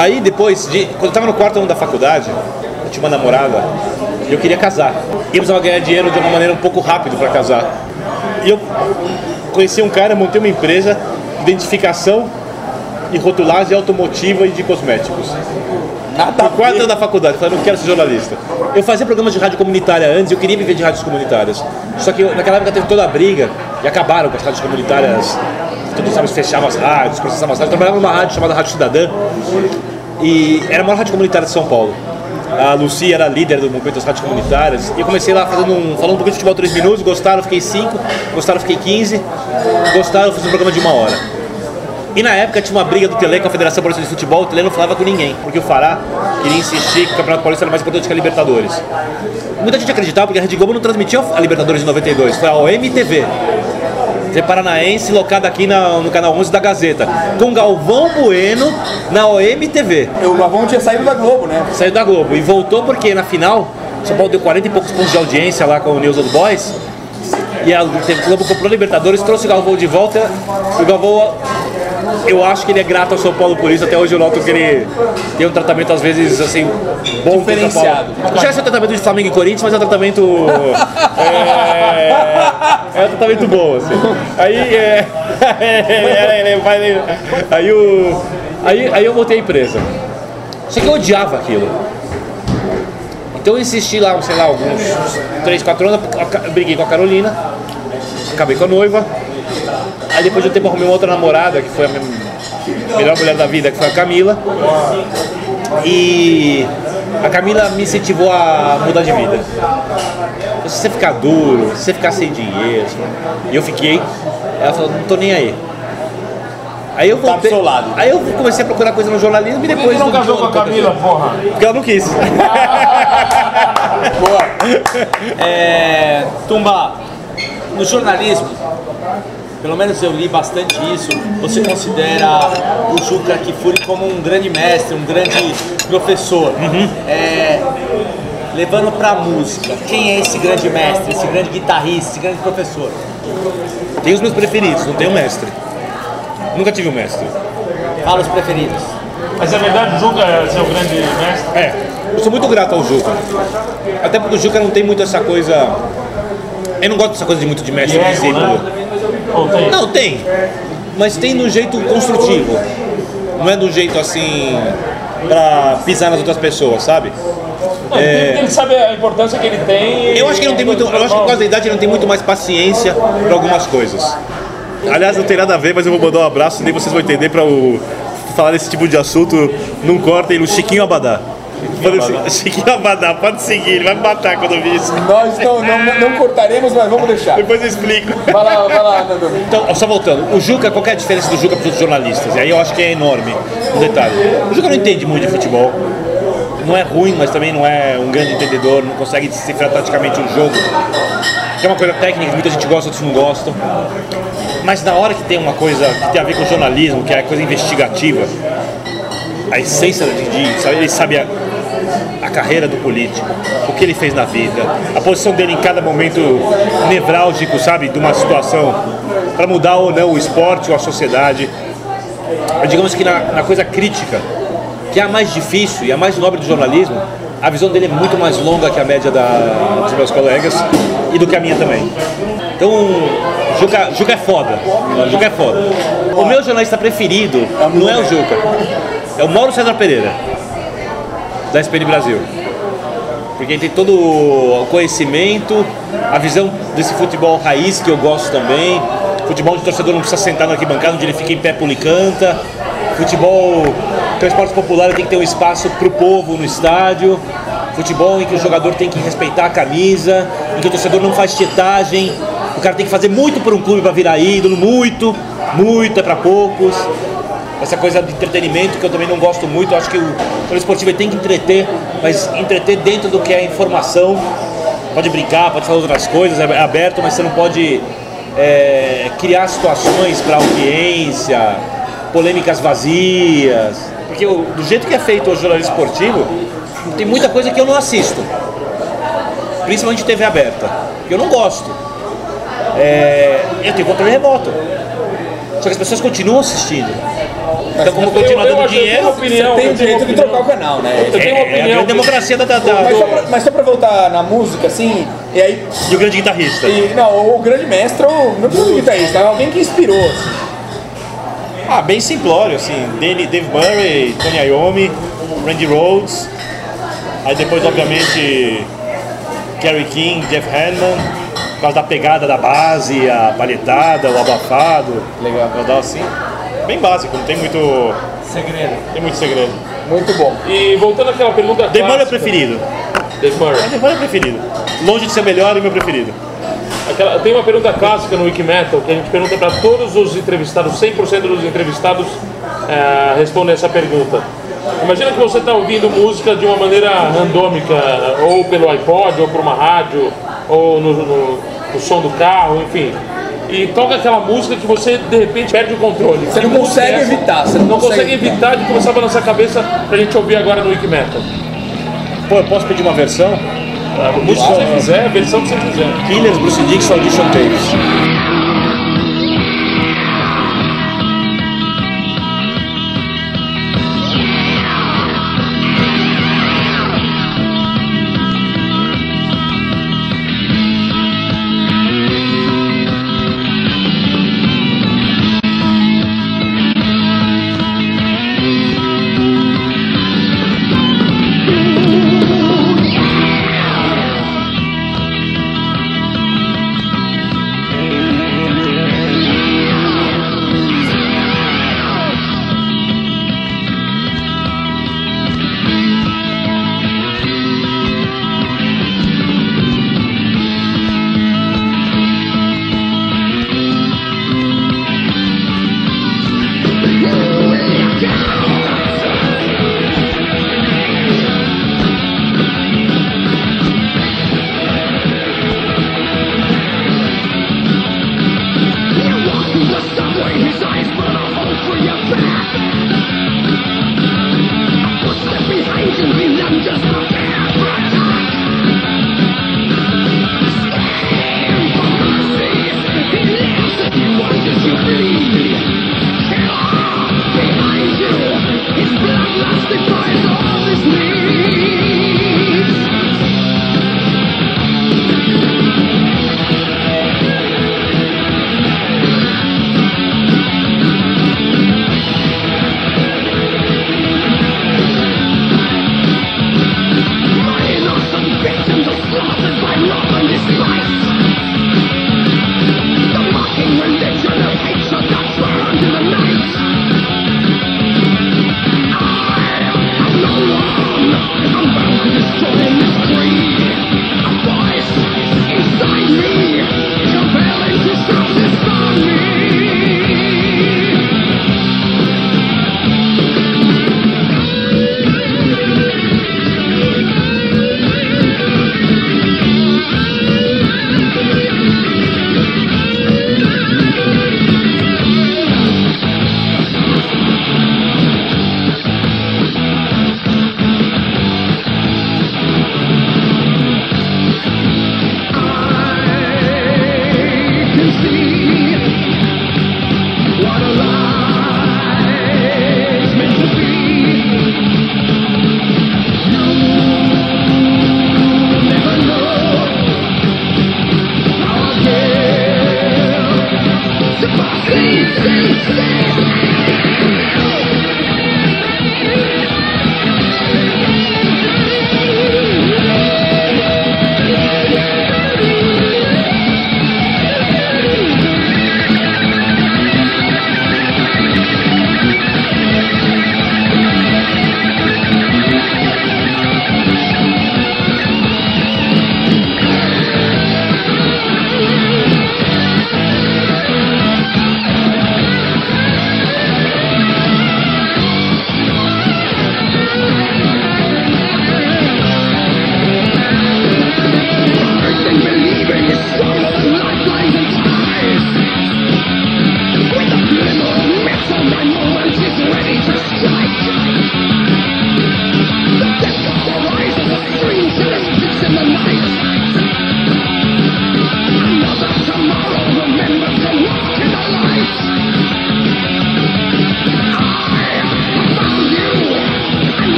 Aí depois, de, quando eu tava no quarto ano da faculdade, eu tinha uma namorada e eu queria casar. E eu precisava ganhar dinheiro de uma maneira um pouco rápido para casar. E eu conheci um cara, montei uma empresa de identificação e rotulagem automotiva e de cosméticos. Nada No quarto ano da faculdade, eu falei, não quero ser jornalista. Eu fazia programas de rádio comunitária antes, eu queria viver de rádios comunitárias. Só que naquela época teve toda a briga e acabaram com as rádios comunitárias. Todos sabem, fechavam as rádios, processavam as rádios. Eu trabalhava numa rádio chamada Rádio Cidadã e era a maior rádio comunitária de São Paulo. A Lucia era líder do movimento das rádios comunitárias. E eu comecei lá fazendo um, falando um pouquinho de futebol 3 minutos, gostaram, fiquei 5, gostaram, fiquei 15, gostaram, fiz um programa de uma hora. E na época tinha uma briga do Tele com a Federação Paulista de Futebol, o Tele não falava com ninguém, porque o Fará queria insistir que o Campeonato Paulista era mais importante que a Libertadores. Muita gente acreditava porque a Rede Globo não transmitia a Libertadores de 92, foi a OMTV. TV Paranaense, locada aqui na- no canal 11 da Gazeta, com Galvão Bueno na OMTV. O Lavão tinha saído da Globo, né? Saiu da Globo e voltou porque na final, São Paulo deu 40 e poucos pontos de audiência lá com o News Old Boys. E a Globo comprou Libertadores, trouxe o Galvão de volta. E o Galvão, eu acho que ele é grato ao São Paulo por isso. Até hoje eu noto que ele tem um tratamento, às vezes, assim, bom Diferenciado. Já é o tratamento de Flamengo e Corinthians, mas é um tratamento. É, é um tratamento bom, assim. Aí. É, aí, o, aí, aí eu voltei à empresa. Só que eu odiava aquilo. Então eu insisti lá, sei lá, alguns 3, 4 anos, briguei com a Carolina, acabei com a noiva. Aí depois de um tempo eu arrumei uma outra namorada, que foi a minha melhor mulher da vida, que foi a Camila. E a Camila me incentivou a mudar de vida. Se você ficar duro, se você ficar sem dinheiro. E eu fiquei, ela falou, não tô nem aí. Aí eu Tá do voltei. seu lado. Aí eu comecei a procurar coisa no jornalismo e Por que depois. você não casou com a Camila, porra? Porque ela não quis. Boa. É, Tumba, no jornalismo, pelo menos eu li bastante isso, você considera o Juca Kifuri como um grande mestre, um grande professor. É, levando pra música, quem é esse grande mestre, esse grande guitarrista, esse grande professor? Tem os meus preferidos, não tenho mestre. Nunca tive um mestre. Fala os preferidos. Mas é verdade, o Juca é seu grande mestre? É, eu sou muito grato ao Juca. Até porque o Juca não tem muito essa coisa. Eu não gosto dessa coisa de muito de mestre e Ego, discípulo. Ou tem? Não, tem. Mas tem um jeito construtivo. Não é de um jeito assim. pra pisar nas outras pessoas, sabe? Não, tem que saber a importância que ele tem. Eu acho que ele não tem muito. Eu acho que por causa da idade ele não tem muito mais paciência para algumas coisas. Aliás, não tem nada a ver, mas eu vou mandar um abraço, nem vocês vão entender para o falar desse tipo de assunto. Não cortem no Chiquinho Abadá. Abadá, pode seguir, ele vai me matar quando eu vi isso. Nós não, não, não cortaremos, mas vamos deixar. Depois eu explico. Vai lá, vai lá, Nando. Então, só voltando, o Juca, qual é a diferença do Juca para os outros jornalistas? E aí eu acho que é enorme um detalhe. O Juca não entende muito de futebol. Não é ruim, mas também não é um grande entendedor, não consegue decifrar taticamente um jogo. Que é uma coisa técnica que muita gente gosta, outros não gostam. Mas na hora que tem uma coisa que tem a ver com jornalismo, que é a coisa investigativa, a essência de, de sabe, ele sabe a carreira do político, o que ele fez na vida, a posição dele em cada momento nevrálgico, sabe, de uma situação, para mudar ou não o esporte ou a sociedade. Digamos que na, na coisa crítica, que é a mais difícil e a mais nobre do jornalismo, a visão dele é muito mais longa que a média da, dos meus colegas e do que a minha também. Então, Juca, Juca é foda. Juca é foda. O meu jornalista preferido não é o Juca. é o Mauro César Pereira, da SPN Brasil. Porque tem todo o conhecimento, a visão desse futebol raiz que eu gosto também. Futebol o torcedor não precisa sentar na arquibancada, onde ele fica em pé, pula e canta. Futebol que é um esporte popular tem que ter um espaço para o povo no estádio. Futebol em que o jogador tem que respeitar a camisa, em que o torcedor não faz tietagem. O cara tem que fazer muito por um clube para virar ídolo, muito, muito é para poucos. Essa coisa de entretenimento que eu também não gosto muito, eu acho que o esportivo tem que entreter, mas entreter dentro do que é informação. Pode brincar, pode falar outras coisas, é aberto, mas você não pode é, criar situações para audiência, polêmicas vazias. Porque o- do jeito que é feito o jornalismo esportivo, tem muita coisa que eu não assisto. Principalmente TV aberta. Que eu não gosto. É, eu tenho controle remoto. Só que as pessoas continuam assistindo. Então, como continua dando dinheiro, opinião, Tem eu o direito de opinião. trocar o canal, né? Eu tenho uma é, é a opinião. democracia da, da- da- Mas só, pra, mas só pra voltar na música, assim, e aí. e o grande guitarrista. E, não, o grande mestre, o- não precisa de guitarrista, é alguém que inspirou. assim. Ah, bem simplório, assim. Dave, Dave Murray, Tony Iommi, Randy Rhodes. Aí depois, obviamente, Kerry King, Jeff Hanneman. Por causa da pegada da base, a palhetada, o abafado. Legal. Rodar assim. Bem básico, não tem muito, Segredo. tem muito segredo. Muito bom. E voltando àquela pergunta Dave Murray é preferido. Dave Murray. Dave Murray é preferido. Longe de ser melhor e meu preferido. Aquela- tem uma pergunta clássica no Wikimetal que a gente pergunta para todos os entrevistados, 100% dos entrevistados eh, respondem essa pergunta. Imagina que você está ouvindo música de uma maneira randômica, ou pelo iPod, ou por uma rádio, ou no, no- no som do carro, enfim. E toca aquela música que você de repente perde o controle. Você não consegue é essa? evitar, você não não consegue consegue evitar de começar a balançar a cabeça pra gente ouvir agora no Wikimetal. Pô, eu posso pedir uma versão? A música que você quiser, a versão que você quiser. Killers, Bruce Dixon, Audition Tapes.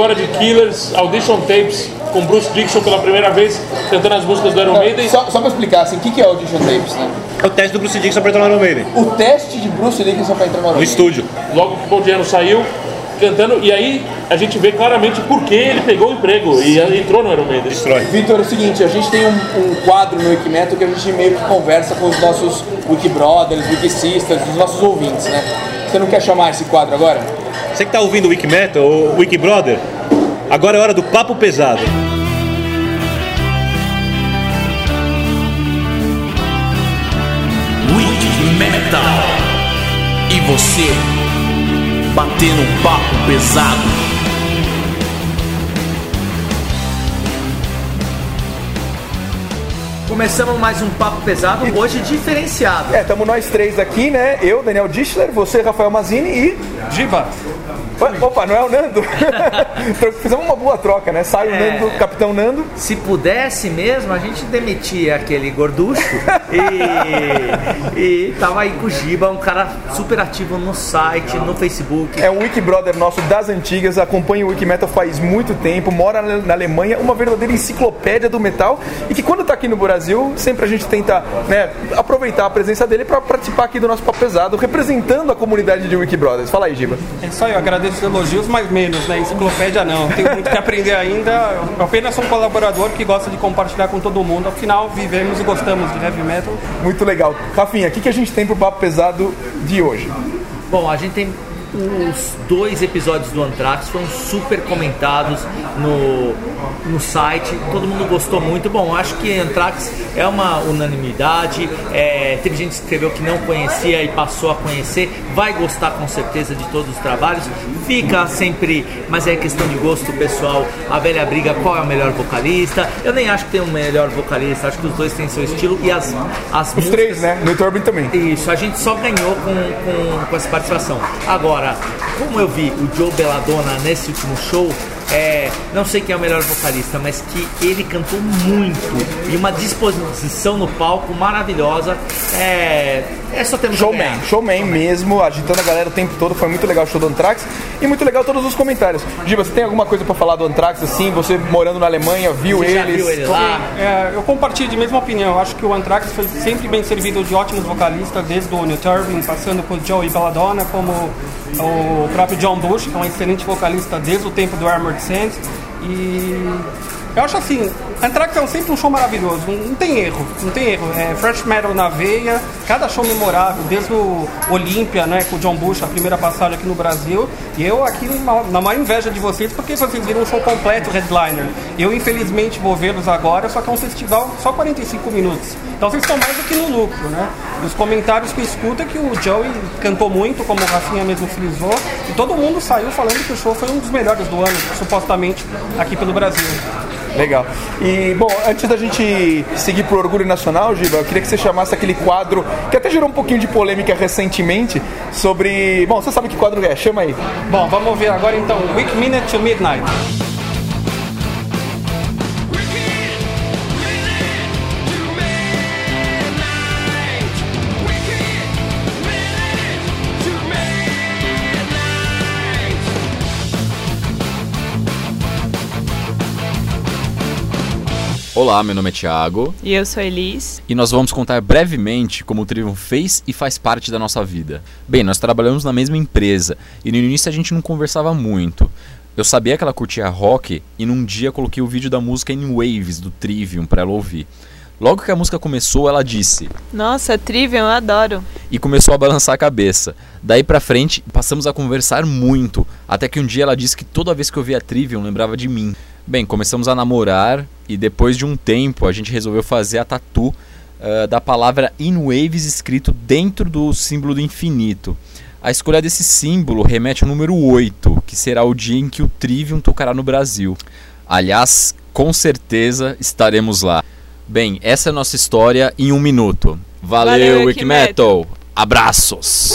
Agora de Killers, Audition Tapes, com Bruce Dixon pela primeira vez, cantando as músicas do Iron Maiden. Só, só pra explicar, assim, o que, que é Audition Tapes, né? É o teste do Bruce Dixon pra entrar no Iron Maiden. O teste de Bruce Dickinson pra entrar no No Iron estúdio. Logo que o Paul Diano saiu, cantando, e aí a gente vê claramente por que ele pegou o emprego e entrou no Iron Maiden. Destrói. Vitor, é o seguinte, a gente tem um, um quadro no Wikimetal que a gente meio que conversa com os nossos Wikibrothers, Wikisisters, os nossos ouvintes, né? Você não quer chamar esse quadro agora? Você que tá ouvindo o Wiki Metal, o Wiki Brother, agora é hora do papo pesado. Wiki Metal. E você, batendo um papo pesado. Começamos mais um papo pesado, hoje diferenciado. É, estamos nós três aqui, né? Eu, Daniel Dischler, você, Rafael Mazini e... Giba, Ué, Opa, não é o Nando? Fizemos uma boa troca, né? Sai o É. Nando, Capitão Nando. Se pudesse mesmo, a gente demitia aquele gorducho e, e tava aí com o Giba, um cara super ativo no site, no Facebook. É um Wikibrother nosso das antigas, acompanha o Wikimetal faz muito tempo, mora na na Alemanha, uma verdadeira enciclopédia do metal e que quando tá aqui no Brasil, sempre a gente tenta né, aproveitar a presença dele para participar aqui do nosso papo pesado, representando a comunidade de Wikibrothers. Fala aí, Giba. É só eu agradeço os elogios, mas menos, né? Enciclopédia não. Tenho muito que aprender ainda. Eu apenas sou um colaborador que gosta de compartilhar com todo mundo. Afinal, vivemos e gostamos de heavy metal. Muito legal. Rafinha, o que, que a gente tem pro papo pesado de hoje? Bom, a gente tem os dois episódios do Anthrax foram super comentados no, no site, todo mundo gostou muito. Bom, acho que Anthrax é uma unanimidade. é, teve gente que escreveu que não conhecia e passou a conhecer, vai gostar com certeza de todos os trabalhos. Fica sempre, mas é questão de gosto pessoal. A velha briga: qual é o melhor vocalista? Eu nem acho que tem um melhor vocalista, acho que os dois têm seu estilo e as, as Os três, né? No Turbin também. isso, a gente só ganhou com, com, com essa participação. Agora, como eu vi o Joe Belladonna nesse último show, é, não sei quem é o melhor vocalista, mas que ele cantou muito e uma disposição no palco maravilhosa. É, é só temos Showman, showman mesmo, agitando a galera o tempo todo. Foi muito legal o show do Anthrax e muito legal todos os comentários. Giba, você tem alguma coisa pra falar do Anthrax assim? Você morando na Alemanha, viu Você já eles? viu ele lá? É, eu compartilho de mesma opinião. Acho que o Anthrax foi sempre bem servido de ótimos vocalistas, desde o Neil Turbin, passando por Joey Belladonna, como o próprio John Bush, que é um excelente vocalista desde o tempo do Armored Saints. E eu acho assim, Anthrax é um- sempre um show maravilhoso, não, tem erro, não tem erro. É fresh metal na veia, cada show memorável, desde o Olímpia, né, com o John Bush, a primeira passagem aqui no Brasil. E eu aqui na, maior inveja de vocês, porque vocês viram um show completo, headliner. Eu infelizmente vou vê-los agora, só que é um festival só 45 minutos. Então vocês estão mais aqui no lucro, né? Os comentários que eu escuto é que o Joey cantou muito, como o Rafinha mesmo frisou, e todo mundo saiu falando que o show foi um dos melhores do ano, supostamente, aqui pelo Brasil. Legal. E, bom, antes da gente seguir pro Orgulho Nacional, Giba, eu queria que você chamasse aquele quadro que até gerou um pouquinho de polêmica recentemente sobre. Bom, você sabe que quadro é? Chama aí. Bom, vamos ver agora então Week Minute to Midnight. Olá, meu nome é Thiago E eu sou Elis. e nós vamos contar brevemente como o Trivium fez e faz parte da nossa vida. Bem, nós trabalhamos na mesma empresa e no início a gente não conversava muito. Eu sabia que ela curtia rock e num dia coloquei o vídeo da música In Waves do Trivium para ela ouvir. Logo que a música começou, ela disse Nossa, Trivium, eu adoro. e começou a balançar a cabeça. Daí pra frente, passamos a conversar muito, até que um dia ela disse que toda vez que eu via Trivium lembrava de mim. Bem, começamos a namorar e depois de um tempo a gente resolveu fazer a tatu ah, da palavra In Waves escrito dentro do símbolo do infinito. A escolha desse símbolo remete ao número 8, que será o dia em que o Trivium tocará no Brasil. Aliás, com certeza estaremos lá. Bem, essa é a nossa história em um minuto. Valeu, Valeu, Wikimetal! Abraços!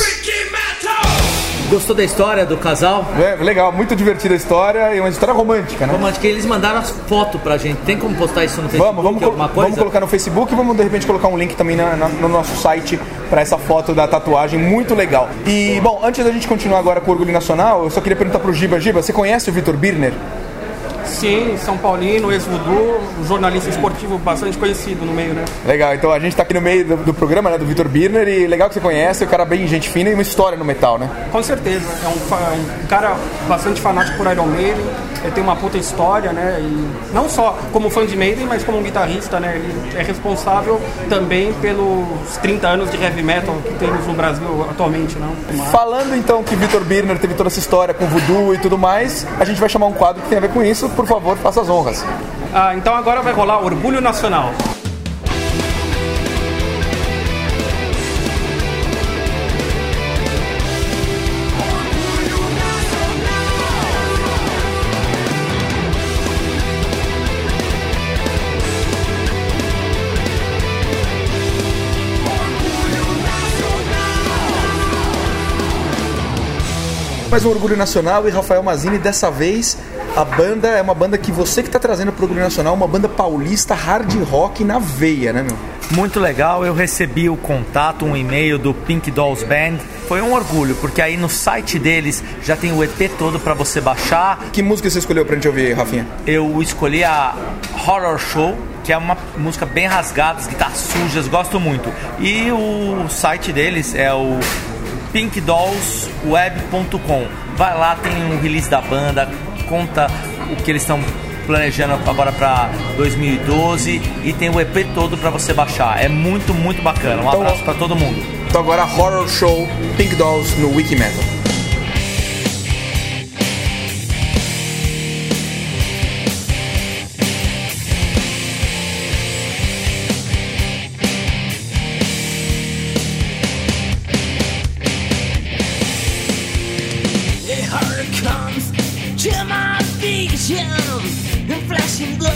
Gostou da história do casal? É, legal, muito divertida a história e uma história romântica, né? Romântica, eles mandaram as fotos pra gente. Tem como postar isso no Facebook? Vamos, vamos, alguma coisa? vamos colocar no Facebook e vamos de repente colocar um link também na- na- no nosso site para essa foto da tatuagem, muito legal. E, bom, antes da gente continuar agora com o Orgulho Nacional, eu só queria perguntar pro Giba, Giba, você conhece o Vitor Birner? Sim, São Paulino, ex-voodoo, um jornalista esportivo bastante conhecido no meio, né? Legal, então a gente tá aqui no meio do, do programa, né, do Vitor Birner, e legal que você conhece, o cara bem gente fina e uma história no metal, né? Com certeza, é um, fa- um cara bastante fanático por Iron Maiden, ele tem uma puta história, né? E não só como fã de Maiden, mas como um guitarrista, né? Ele é responsável também pelos 30 anos de heavy metal que temos no Brasil atualmente, não? Falando então que Vitor Birner teve toda essa história com voodoo e tudo mais, a gente vai chamar um quadro que tem a ver com isso, por favor, faça as honras. Ah, então agora vai rolar Orgulho Nacional. Mais um Orgulho Nacional e Rafael Mazini, dessa vez a banda é uma banda que você que tá trazendo pro Orgulho Nacional, uma banda paulista hard rock na veia, né, meu? Muito legal, eu recebi o contato, um e-mail do Pink Dolls Band. Foi um orgulho, porque aí no site deles já tem o EP todo pra você baixar. Que música você escolheu pra gente ouvir, Rafinha? Eu escolhi a Horror Show, que é uma música bem rasgada, as guitarras sujas, gosto muito. E o site deles é o pinkdollsweb.com. Vai lá, tem um release da banda, conta o que eles estão planejando agora para 2012 e tem o EP todo para você baixar. É muito, muito bacana. Um Então, abraço para todo mundo. Então agora Horror Show Pink Dolls no Wikimetal. The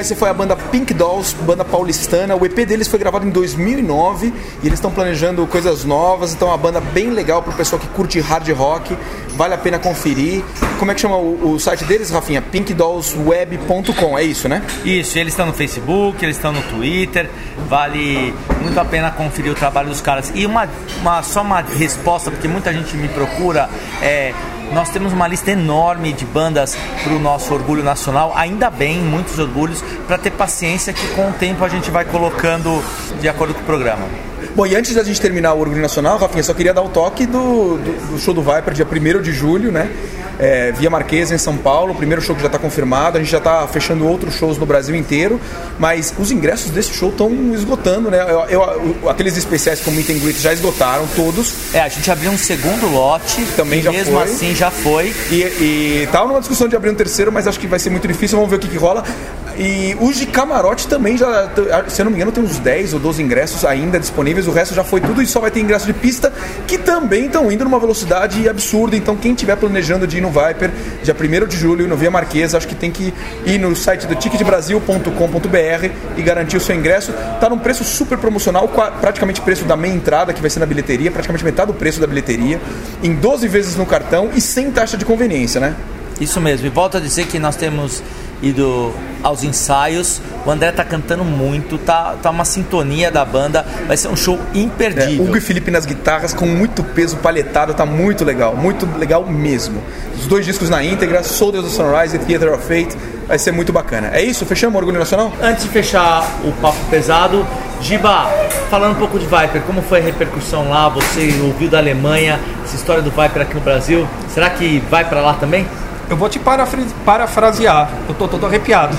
Esse foi a banda Pink Dolls, banda paulistana. O EP deles foi gravado em 2009 e eles estão planejando coisas novas. Então, é uma banda bem legal pro pessoal que curte hard rock. Vale a pena conferir. Como é que chama o, o site deles, Rafinha? pinkdollsweb.com, é isso, né? Isso, eles estão no Facebook, eles estão no Twitter. Vale muito a pena conferir o trabalho dos caras. E uma, uma- só uma resposta, porque muita gente me procura. É, nós temos uma lista enorme de bandas para o nosso orgulho nacional. Ainda bem, muitos orgulhos, para ter paciência que com o tempo a gente vai colocando de acordo com o programa. Bom, e antes da gente terminar o Orgulho Nacional, Rafinha, só queria dar o toque do, do, do show do Viper, dia 1 de julho, né? É, Via Marquesa, em São Paulo. O primeiro show que já está confirmado. A gente já está fechando outros shows no Brasil inteiro. Mas os ingressos desse show estão esgotando, né? Eu, eu- aqueles especiais como Meet and Greet já esgotaram todos. É, a gente abriu um segundo lote. Também e já mesmo foi. assim já foi. E, e tava numa discussão de abrir um terceiro, mas acho que vai ser muito difícil. Vamos ver o que, que rola. E os de camarote também já, se eu não me engano, tem uns 10 ou 12 ingressos ainda disponíveis. O resto já foi tudo e só vai ter ingresso de pista que também estão indo numa velocidade absurda. Então, quem estiver planejando de ir no Viper, dia 1 de julho, no Via Marquesa, acho que tem que ir no site do ticketbrasil.com.br e garantir o seu ingresso. Tá num preço super promocional, praticamente preço da meia entrada, que vai ser na bilheteria, praticamente metade do preço da bilheteria, em 12 vezes no cartão e sem taxa de conveniência, né? Isso mesmo, e volto a dizer que nós temos ido aos ensaios. O André tá cantando muito, tá, tá uma sintonia da banda. Vai ser um show imperdível. Hugo e Felipe nas guitarras com muito peso palhetado, tá muito legal, muito legal mesmo. Os dois discos na íntegra, Soldiers of Sunrise e Theater of Fate, vai ser muito bacana. É isso? Fechamos o Orgulho Nacional? Antes de fechar o papo pesado, Giba, falando um pouco de Viper, como foi a repercussão lá? Você ouviu da Alemanha essa história do Viper aqui no Brasil? Será que vai pra lá também? Eu vou te parafra- parafrasear. Eu tô todo arrepiado.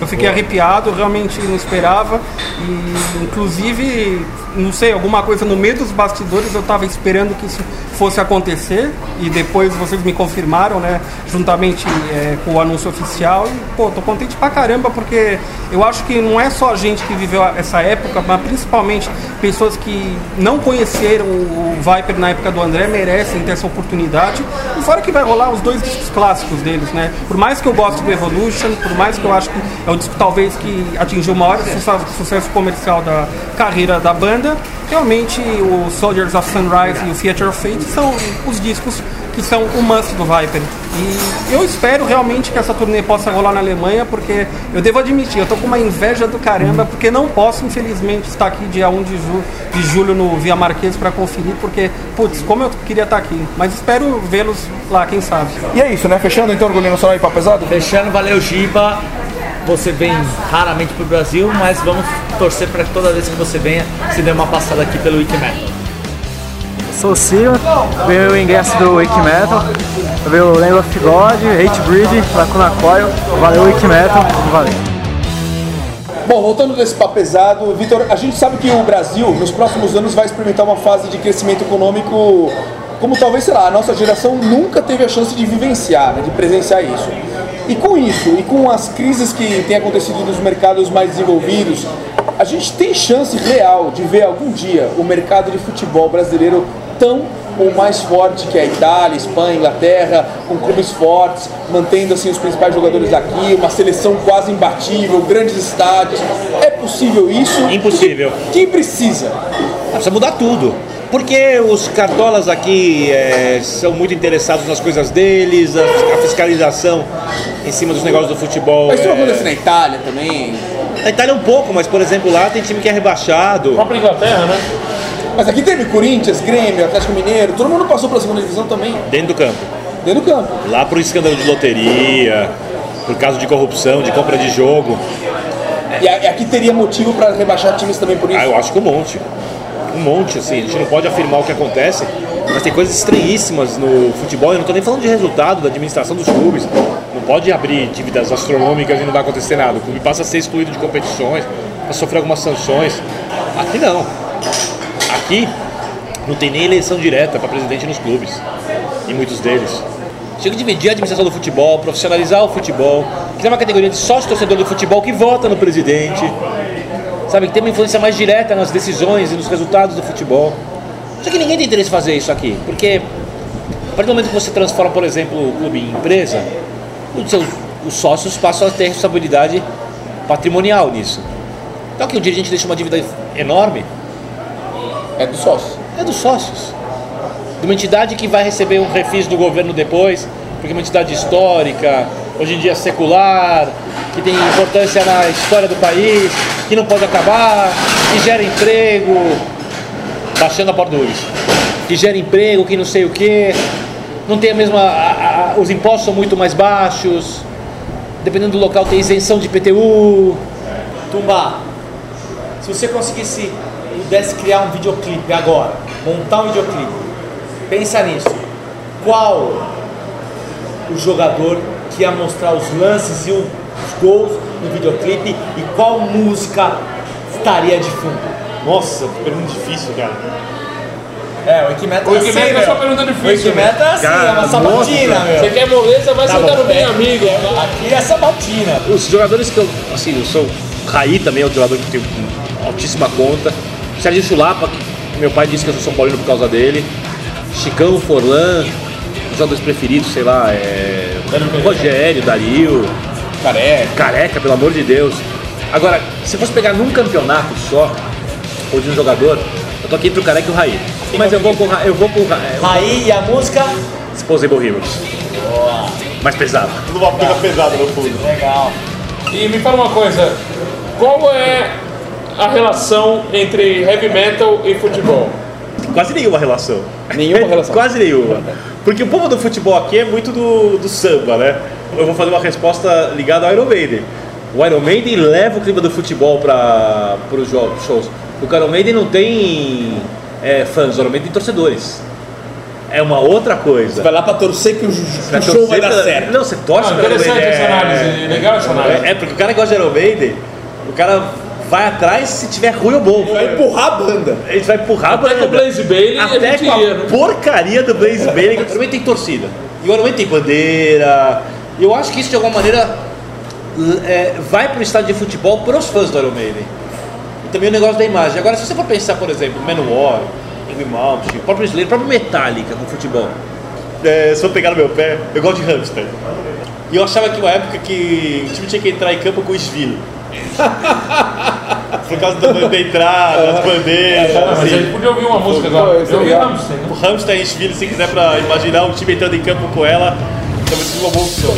Eu fiquei arrepiado, realmente não esperava. E, inclusive, não sei, alguma coisa no meio dos bastidores eu estava esperando que isso fosse acontecer. E depois vocês me confirmaram, né? Juntamente é, com o anúncio oficial. E, pô, tô contente pra caramba, porque eu acho que não é só a gente que viveu essa época, mas principalmente pessoas que não conheceram o Viper na época do André merecem ter essa oportunidade. E fora que vai rolar os dois discos clássicos deles, né? Por mais que eu goste do Evolution, por mais que eu acho que é o disco talvez que atingiu o maior sucesso, sucesso comercial da carreira da banda, realmente o Soldiers of Sunrise e o Theater of Fate são os discos que são o must do Viper. E eu espero realmente que essa turnê possa rolar na Alemanha, porque eu devo admitir, eu tô com uma inveja do caramba, porque não posso, infelizmente, estar aqui dia 1 de, ju de julho no Via Marquês para conferir, porque, putz, como eu queria estar aqui. Mas espero vê-los lá, quem sabe. E é isso, né? Fechando então o Orgulho Nacional e Papo Pesado? Fechando, valeu Giba. Você vem raramente pro Brasil, mas vamos torcer para que toda vez que você venha, você dê uma passada aqui pelo Wikimetal. Sou o Ciro, ganhei o ingresso do Wake Metal, veio o Land of God, Hate Breed, Lacuna Coil, valeu Wake Metal, valeu. Bom, voltando desse papo pesado, Vitor, a gente sabe que o Brasil, nos próximos anos, vai experimentar uma fase de crescimento econômico como talvez, sei lá, a nossa geração nunca teve a chance de vivenciar, né, de presenciar isso. E com isso, e com as crises que têm acontecido nos mercados mais desenvolvidos, a gente tem chance real de ver algum dia o mercado de futebol brasileiro tão ou mais forte que a Itália, Espanha, Inglaterra, com clubes fortes, mantendo assim os principais jogadores daqui, uma seleção quase imbatível, grandes estádios. É possível isso? Impossível. Quem precisa? Precisa mudar tudo. Porque os cartolas aqui é, são muito interessados nas coisas deles, a, a fiscalização em cima dos negócios do futebol. Mas isso é- acontece na Itália também. Na Itália um pouco, mas por exemplo lá tem time que é rebaixado. própria Inglaterra, né? Mas aqui teve Corinthians, Grêmio, Atlético Mineiro, todo mundo passou pela segunda divisão também, Dentro do campo. dentro do campo. Lá por escândalo de loteria, por caso de corrupção, de compra de jogo. E aqui teria motivo para rebaixar times também por isso. Ah, eu acho que um monte. Um monte, assim. A gente não pode afirmar o que acontece, mas tem coisas estranhíssimas no futebol. Eu não estou nem falando de resultado da administração dos clubes. Não pode abrir dívidas astronômicas e não vai acontecer nada. O clube passa a ser excluído de competições, a sofrer algumas sanções. Aqui não. Aqui não tem nem eleição direta para presidente nos clubes. E muitos deles. Tinha que dividir a administração do futebol, profissionalizar o futebol, criar uma categoria de sócio-torcedor do futebol que vota no presidente sabe, que tem uma influência mais direta nas decisões e nos resultados do futebol. Só que ninguém tem interesse em fazer isso aqui, porque a partir do momento que você transforma, por exemplo, o clube em empresa, os, seus, os sócios passam a ter responsabilidade patrimonial nisso. Então que um dia a gente deixa uma dívida enorme, É do sócio. é dos sócios. De uma entidade que vai receber um refis do governo depois, porque é uma entidade histórica, hoje em dia secular, que tem importância na história do país, que não pode acabar, que gera emprego, baixando a porta do Luiz, que gera emprego, que não sei o que, não tem a mesma. a- a- os impostos são muito mais baixos, dependendo do local tem isenção de IPTU. Tumba, se você conseguisse, pudesse criar um videoclipe agora, montar um videoclipe, pensa nisso. Qual o jogador que ia mostrar os lances e o- os gols no videoclipe e qual música estaria de fundo? Nossa, pergunta difícil, cara. É, o Wikimeta O Wikimeta é só pergunta O difícil. Wikimeta é assim, Cara, é uma sabatina, nossa. meu. Você quer moleza, vai Tá sentar no bem é. amigo. Aqui é sabatina. Os jogadores que eu, assim, eu sou Raí também é um jogador que tem altíssima conta. Sérgio Chulapa, que meu pai disse que eu sou São Paulino por causa dele. Chicão, Forlan, os jogadores preferidos, sei lá, é. Rogério, Dario, Careca. Careca, pelo amor de Deus. Agora, se fosse pegar num campeonato só, ou de um jogador, eu tô aqui entre o Careca e o Raí. Mas eu vou com o Raí. Eu vou com o Raí. Aí e a música? Disposable Heroes. Mais pesado. Tudo uma coisa pesada no fundo. Legal. E me fala uma coisa, qual é a relação entre heavy metal e futebol? Quase nenhuma relação. Nenhuma relação. Quase nenhuma. Porque o povo do futebol aqui é muito do, do samba, né? Eu vou fazer uma resposta ligada ao Iron Maiden. O Iron Maiden leva o clima do futebol para os shows. O Iron Maiden não tem é, fãs, o Iron Maiden tem torcedores. É uma outra coisa. Vai lá pra torcer que o, o show vai torcer dar pela- certo. Não, você torce Ah, pelo Iron interessante Maiden. essa análise, legal essa análise. É, é, porque o cara que gosta de Iron Maiden, o cara vai atrás se tiver ruim ou bom. Vai empurrar a banda. Ele vai empurrar Até a com o banda. Blaze Bailey a Até gente com a ia, né? porcaria do Blaze Bailey. O Iron Maiden tem torcida. E o Maiden tem bandeira. Eu acho que isso de alguma maneira é, vai para o estádio de futebol para os fãs do Iron Maiden. E também o negócio da imagem. Agora, se você for pensar, por exemplo, Manowar, Ingrid Malmsteen, o próprio Slayer, o próprio Metallica com futebol. É, se eu pegar no meu pé, eu gosto de hamster. E eu achava que uma época que o time tinha que entrar em campo com o esvilo. Por causa da, da entrada, das bandeiras. Mas a assim. gente podia ouvir uma música agora. É Eu ouvi legal. Rammstein, né? O esvilo, se quiser pra imaginar o time entrando em campo com ela, talvez seja uma boa opção.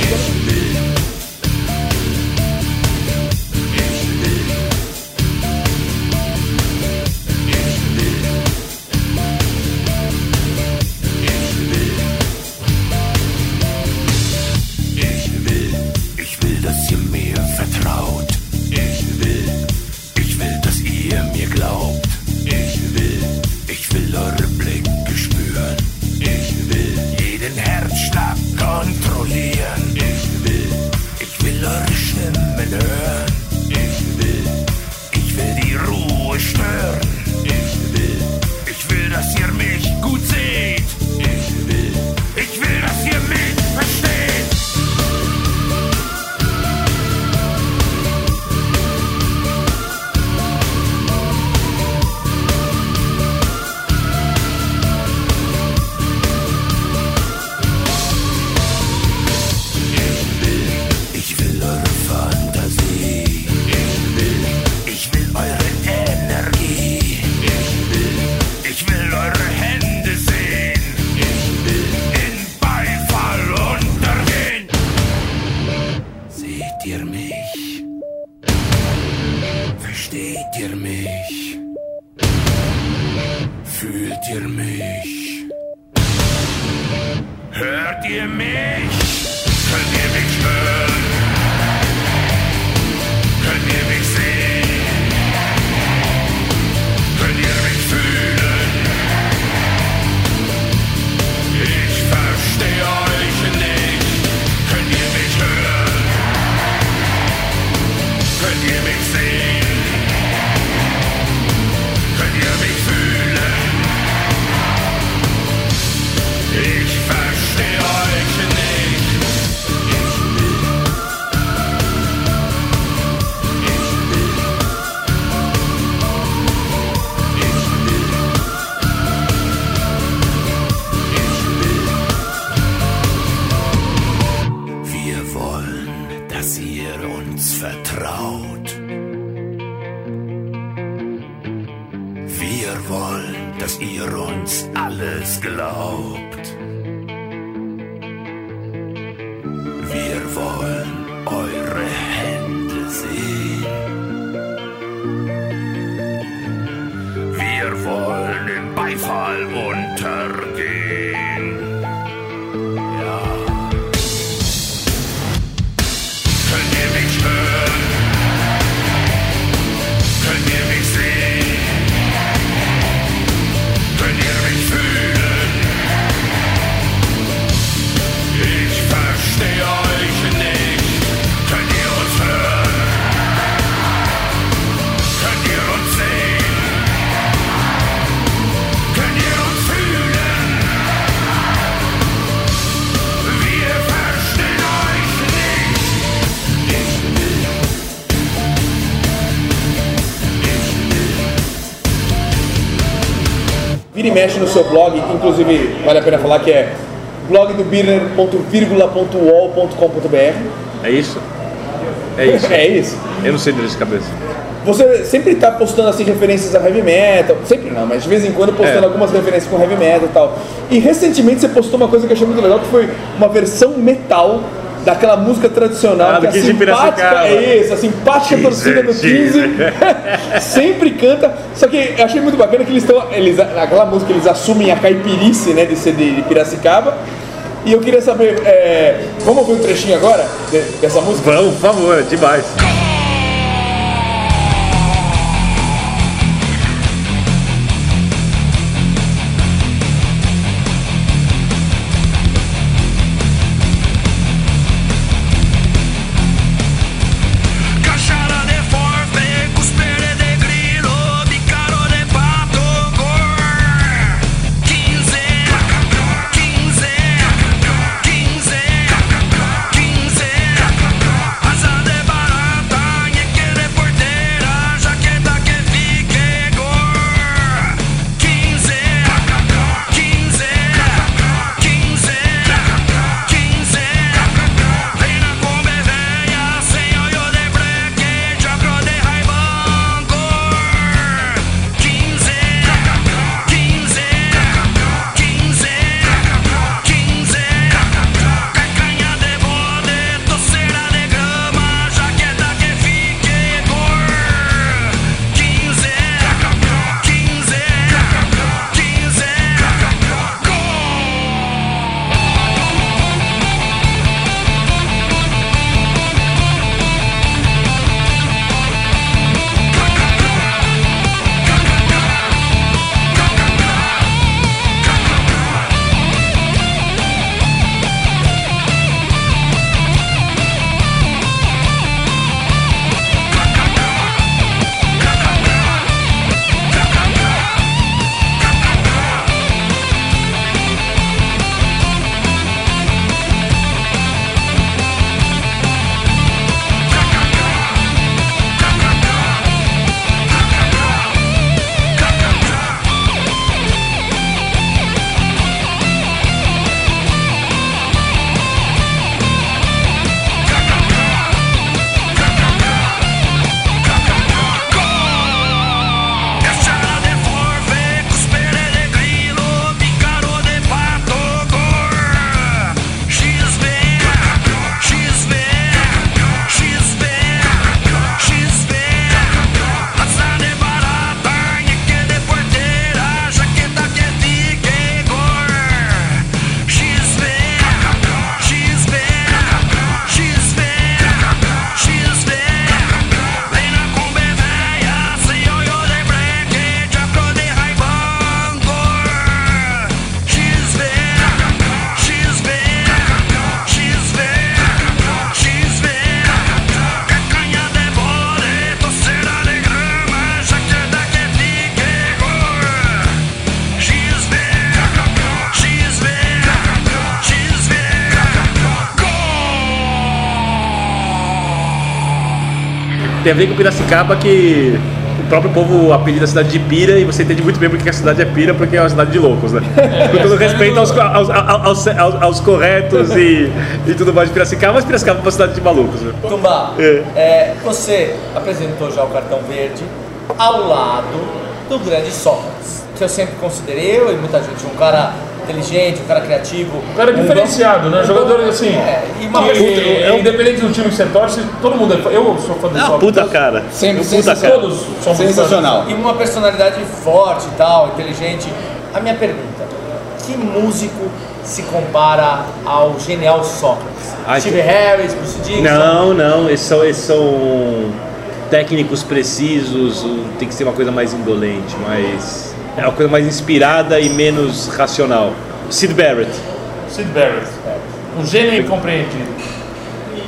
Mexe no seu blog, inclusive vale a pena falar que é blogdobirner.virgula.uol.com.br. É isso? É isso. É isso. Eu não sei direito de cabeça. Você sempre está postando assim referências a heavy metal, sempre não, mas de vez em quando postando É. algumas referências com heavy metal e tal. E recentemente você postou uma coisa que eu achei muito legal, que foi uma versão metal daquela música tradicional Ah, que a 15 de simpática é isso, a simpática 15, torcida do 15 sempre canta. Só que eu achei muito bacana que eles estão, eles aquela música eles assumem a caipirice, né, de ser de, de Piracicaba. E eu queria saber, é, vamos ouvir um trechinho agora de- dessa música? Vamos, por favor, demais. Tem a ver com Piracicaba que o próprio povo apelida a cidade de Pira e você entende muito bem porque a cidade é Pira, porque é uma cidade de loucos, né? com todo respeito aos, aos, aos, aos- corretos e, e tudo mais de Piracicaba, mas Piracicaba é uma cidade de malucos, né? Tumba, é, você apresentou já o cartão verde ao lado do grande Sócrates, que eu sempre considerei, eu e muita gente, um cara inteligente, um cara criativo. O cara é um diferenciado, né? Jogador assim. É, e uma pergunta, é, independente do time que você torce, todo mundo é. Eu sou fã do uma Salve. puta cara. Sempre, Um puta sempre cara. Todos somos Sensacional. E uma personalidade forte e tal, inteligente. A minha pergunta: que músico se compara ao genial Sócrates? Ai, Steve que- Harris, Bruce Dixon? Não, não, esses são, esses são técnicos precisos, tem que ser uma coisa mais indolente, mais. É uma coisa mais inspirada e menos racional. Sid Barrett. Sid Barrett. Um gênio incompreendido.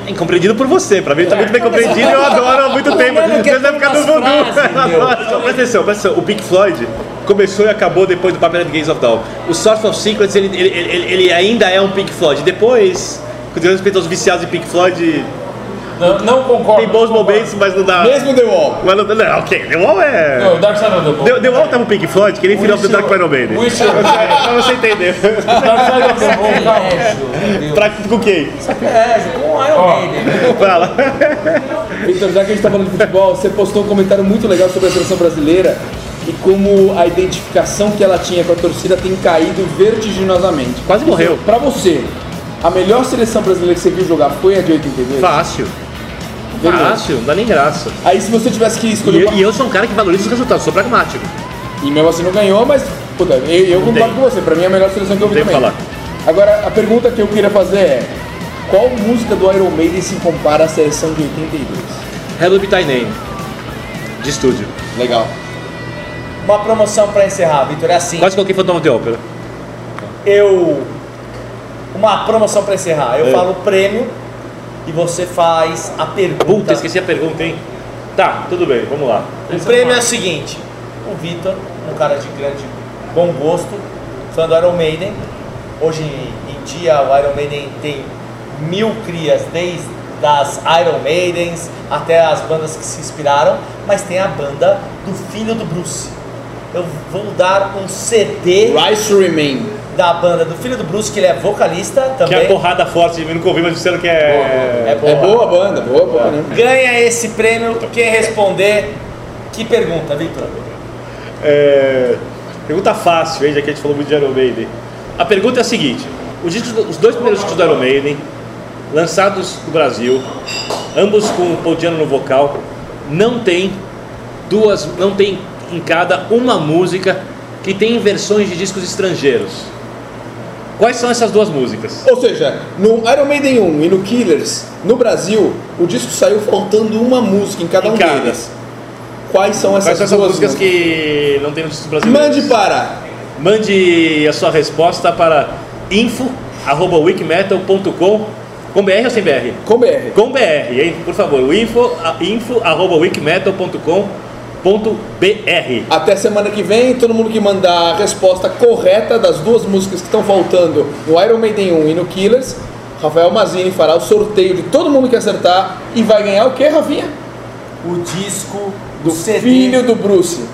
Incompreendido por você, pra mim ele tá muito bem compreendido e eu adoro há muito tempo. É a época do umas voodoo. Presta atenção, presta atenção. O Pink Floyd começou e acabou depois do Pamela Gaze of Dawn. O Source of Secrets, ele, ele, ele, ele ainda é um Pink Floyd. Depois, com respeito aos viciados de Pink Floyd, Não, não concordo. tem bons momentos, mas não dá... Mesmo The Wall. Mas não, não, ok, The Wall é... Não, Dark Side of the Moon. The, The Wall tava um Pink Floyd, que nem Final the Dark Final Maiden. Wish- Pra você entender. Dark Side of the Moon, calma. Pra, com quem? Sacrilégio, com o Iron. Maiden. Fala. Vitor, já que a gente tá falando de futebol, você postou um comentário muito legal sobre a seleção brasileira e como a identificação que ela tinha com a torcida tem caído vertiginosamente. Quase morreu. Pra você, a melhor seleção brasileira que você viu jogar foi a de 82? Fácil. Fácil, não dá nem graça. Aí se você tivesse que E escolher eu, uma... e eu sou um cara que valoriza os resultados, sou pragmático. E mesmo assim não ganhou, mas puta, eu, eu concordo com você, pra mim é a melhor seleção que eu vi também. falar. Agora, a pergunta que eu queria fazer é: qual música do Iron Maiden se compara à seleção de 82? Hello Be Thy Name, de estúdio. Legal. Uma promoção pra encerrar, Vitor, é assim. Quase coloquei Phantom of the Opera. Eu. Uma promoção pra encerrar. Eu É. falo prêmio e você faz a pergunta. Puta, esqueci a pergunta, hein? Tá, tudo bem, vamos lá. O prêmio é o seguinte: o Vitor, um cara de grande bom gosto, fã do Iron Maiden. Hoje em dia o Iron Maiden tem mil crias, desde das Iron Maidens até as bandas que se inspiraram, mas tem a banda do filho do Bruce. Eu vou dar um CD Rise to Remain. Da banda do filho do Bruce, que ele é vocalista Que é também. porrada forte, eu nunca ouvi, mas disseram que é. É boa. É boa a banda, boa, boa, né? Ganha esse prêmio quem responder. Que pergunta, Vitor? É, Pergunta fácil, hein, já que a gente falou muito de Iron Maiden. A pergunta é a seguinte: os, discos- os dois primeiros discos do Iron Maiden, lançados no Brasil, ambos com o Paul Diano no vocal, não tem duas, não tem em cada uma música que tem versões de discos estrangeiros. Quais são essas duas músicas? Ou seja, no Iron Maiden 1 e no Killers, no Brasil, o disco saiu faltando uma música em cada Em um cada. deles. Quais são essas Quais são essas duas músicas que não tem nos discos brasileiros? Mande para Mande a sua resposta para info@wikimetal.com com BR ou sem BR? com BR. Com BR, hein? Por favor, info, a- info@wikimetal.com.br. Até semana que vem, todo mundo que mandar a resposta correta das duas músicas que estão faltando no Iron Maiden 1 e no Killers, Rafael Mazini fará o sorteio de todo mundo que acertar e vai ganhar o que, Rafinha? O disco Do CD. filho do Bruce.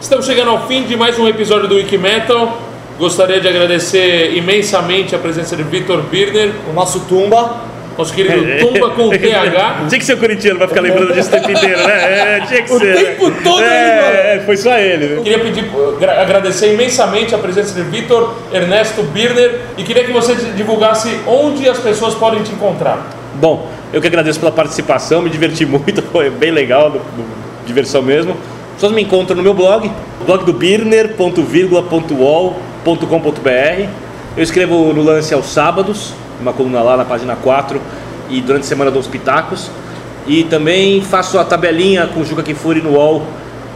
Estamos chegando ao fim de mais um episódio do Wiki Metal. Gostaria de agradecer imensamente a presença de Vitor Birner, O nosso Tumba. Nosso querido Tumba com TH. Tinha que ser o corintiano pra ficar lembrando disso o tempo inteiro, né? É, tinha que O ser. tempo né? todo ele É, é, foi só ele. né? Queria pedir, gra- agradecer imensamente a presença de Vitor Ernesto Birner e queria que você divulgasse onde as pessoas podem te encontrar. Bom, eu que agradeço pela participação, me diverti muito, foi bem legal, diversão mesmo. As pessoas me encontram no meu blog, blog do birner.virgula.wall.com.br. Eu escrevo no lance aos sábados, uma coluna lá na página 4, e durante a semana dou os pitacos. E também faço a tabelinha com o Juca Kifuri no UOL,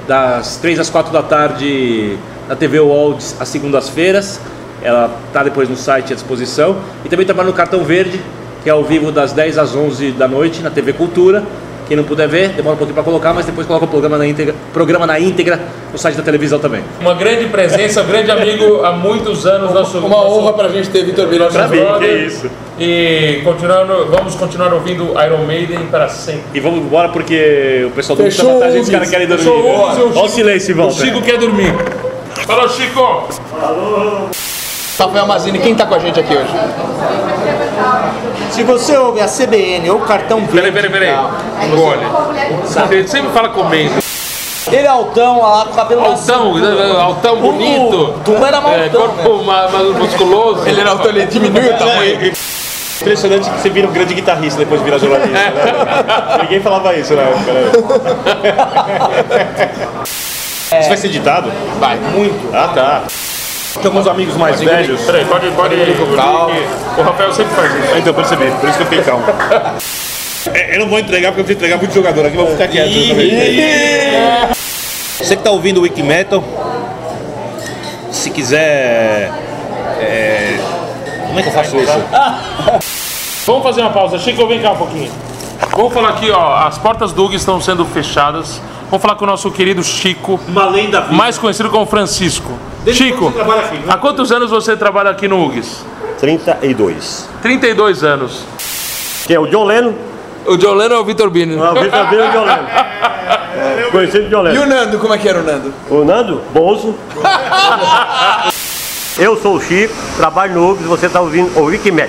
das 3 às 4 da tarde na TV UOL às segundas-feiras. Ela está depois no site à disposição. E também trabalho no Cartão Verde, que é ao vivo das 10 às 11 da noite na TV Cultura. Quem não puder ver, demora um pouquinho para colocar, mas depois coloca o programa na íntegra, programa na íntegra no site da televisão também. Uma grande presença, um grande amigo há muitos anos, nosso Uma nosso- honra pra gente ter Vitor Birner. Pra mim, que isso. E continuando, vamos continuar ouvindo Iron Maiden para sempre. E vamos embora porque o pessoal do Fechou o Tarde, os caras querem dormir. O o Olha o Chico- silêncio em O. Chico quer dormir. Falou, Chico! Rafael Mazini, quem tá com a gente aqui hoje? Se você ouve a CBN ou o cartão Peraí, verde. peraí, peraí. Engole. Você sempre fala comendo. Ele é altão, lá com o cabelo Altão, macio. altão bonito. O Tumba era maltão, É, corpo né? ma- ma- musculoso. Ele era altão, ele diminuiu o tamanho. Impressionante que você vira um grande guitarrista depois de virar jornalista. né? Ninguém falava isso na época, né? Isso vai ser editado? Vai. Muito. Ah, tá. Tem alguns amigos mais velhos. Peraí, pode, pode. calma. O Rafael sempre faz isso. Então, percebi. Por isso que eu fiquei calmo. É, Eu não vou entregar porque eu preciso entregar muito jogador aqui, vou ficar quieto. também. Você que tá ouvindo o Wikimetal, se quiser. é, Como é que eu faço isso? Vamos fazer uma pausa. Chico, vem cá um pouquinho. Vamos falar aqui, ó. As portas do Hugo estão sendo fechadas. Vamos falar com o nosso querido Chico, Uma lenda viva. mais conhecido como Francisco. Desde Chico, há quantos anos você trabalha aqui no UGS? 32. 32 anos. Que é o John Lennon? O John Lennon é o Vitor Bini. Ah, o Vitor Bino é o John Lennon. É, conhecido John E Lennon. o Nando, como é que era o Nando? O Nando, Bozo. Eu sou o Chico, trabalho no UBS, você está ouvindo o Wikimedia.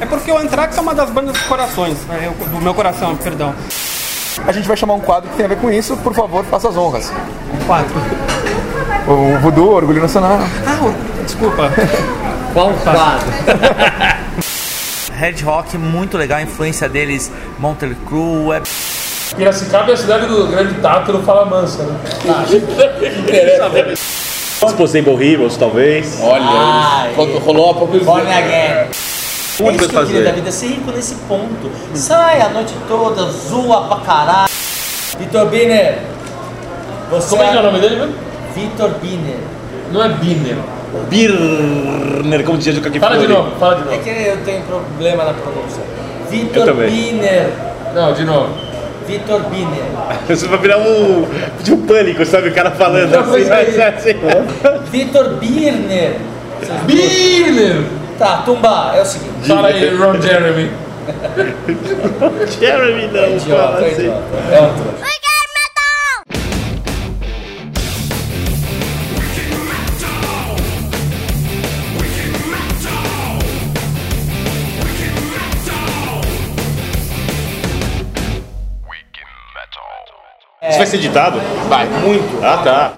É porque o Anthrax é uma das bandas dos corações, né, do meu coração, perdão. A gente vai chamar um quadro que tem a ver com isso, por favor, faça as honras. Quatro. O Voodoo, Orgulho Nacional. Ah, o- desculpa. Qual quadro? Red Rock, muito legal, a influência deles, Motley Crue, é Piracicaba é a cidade do grande Tátaro Fala Mansa, né? Disposable Heroes, talvez. Olha, rolou- rolou a pouco Born Again. É isso que eu queria fazer? da vida, ser rico nesse ponto. Sai a noite toda, zoa pra caralho. Vitor Biner. Você Como é que é o nome dele mesmo? Vitor Biner. Não é Biner. Birner, como dizia Juca Fala de novo, fala de É novo. que eu tenho problema na pronúncia. Eu Vitor também. Biner. Não, de novo. Vitor Biner. Você vai virar um. de um pânico, sabe? O cara falando assim, vai ser assim. Vitor Birner. Biner! Tá, Tumba, é o seguinte. Fala aí, Ron Jeremy. Jeremy não, fala Idiota, é assim. idiota. É um trouxa. Isso vai ser editado? Vai, muito. Ah, tá.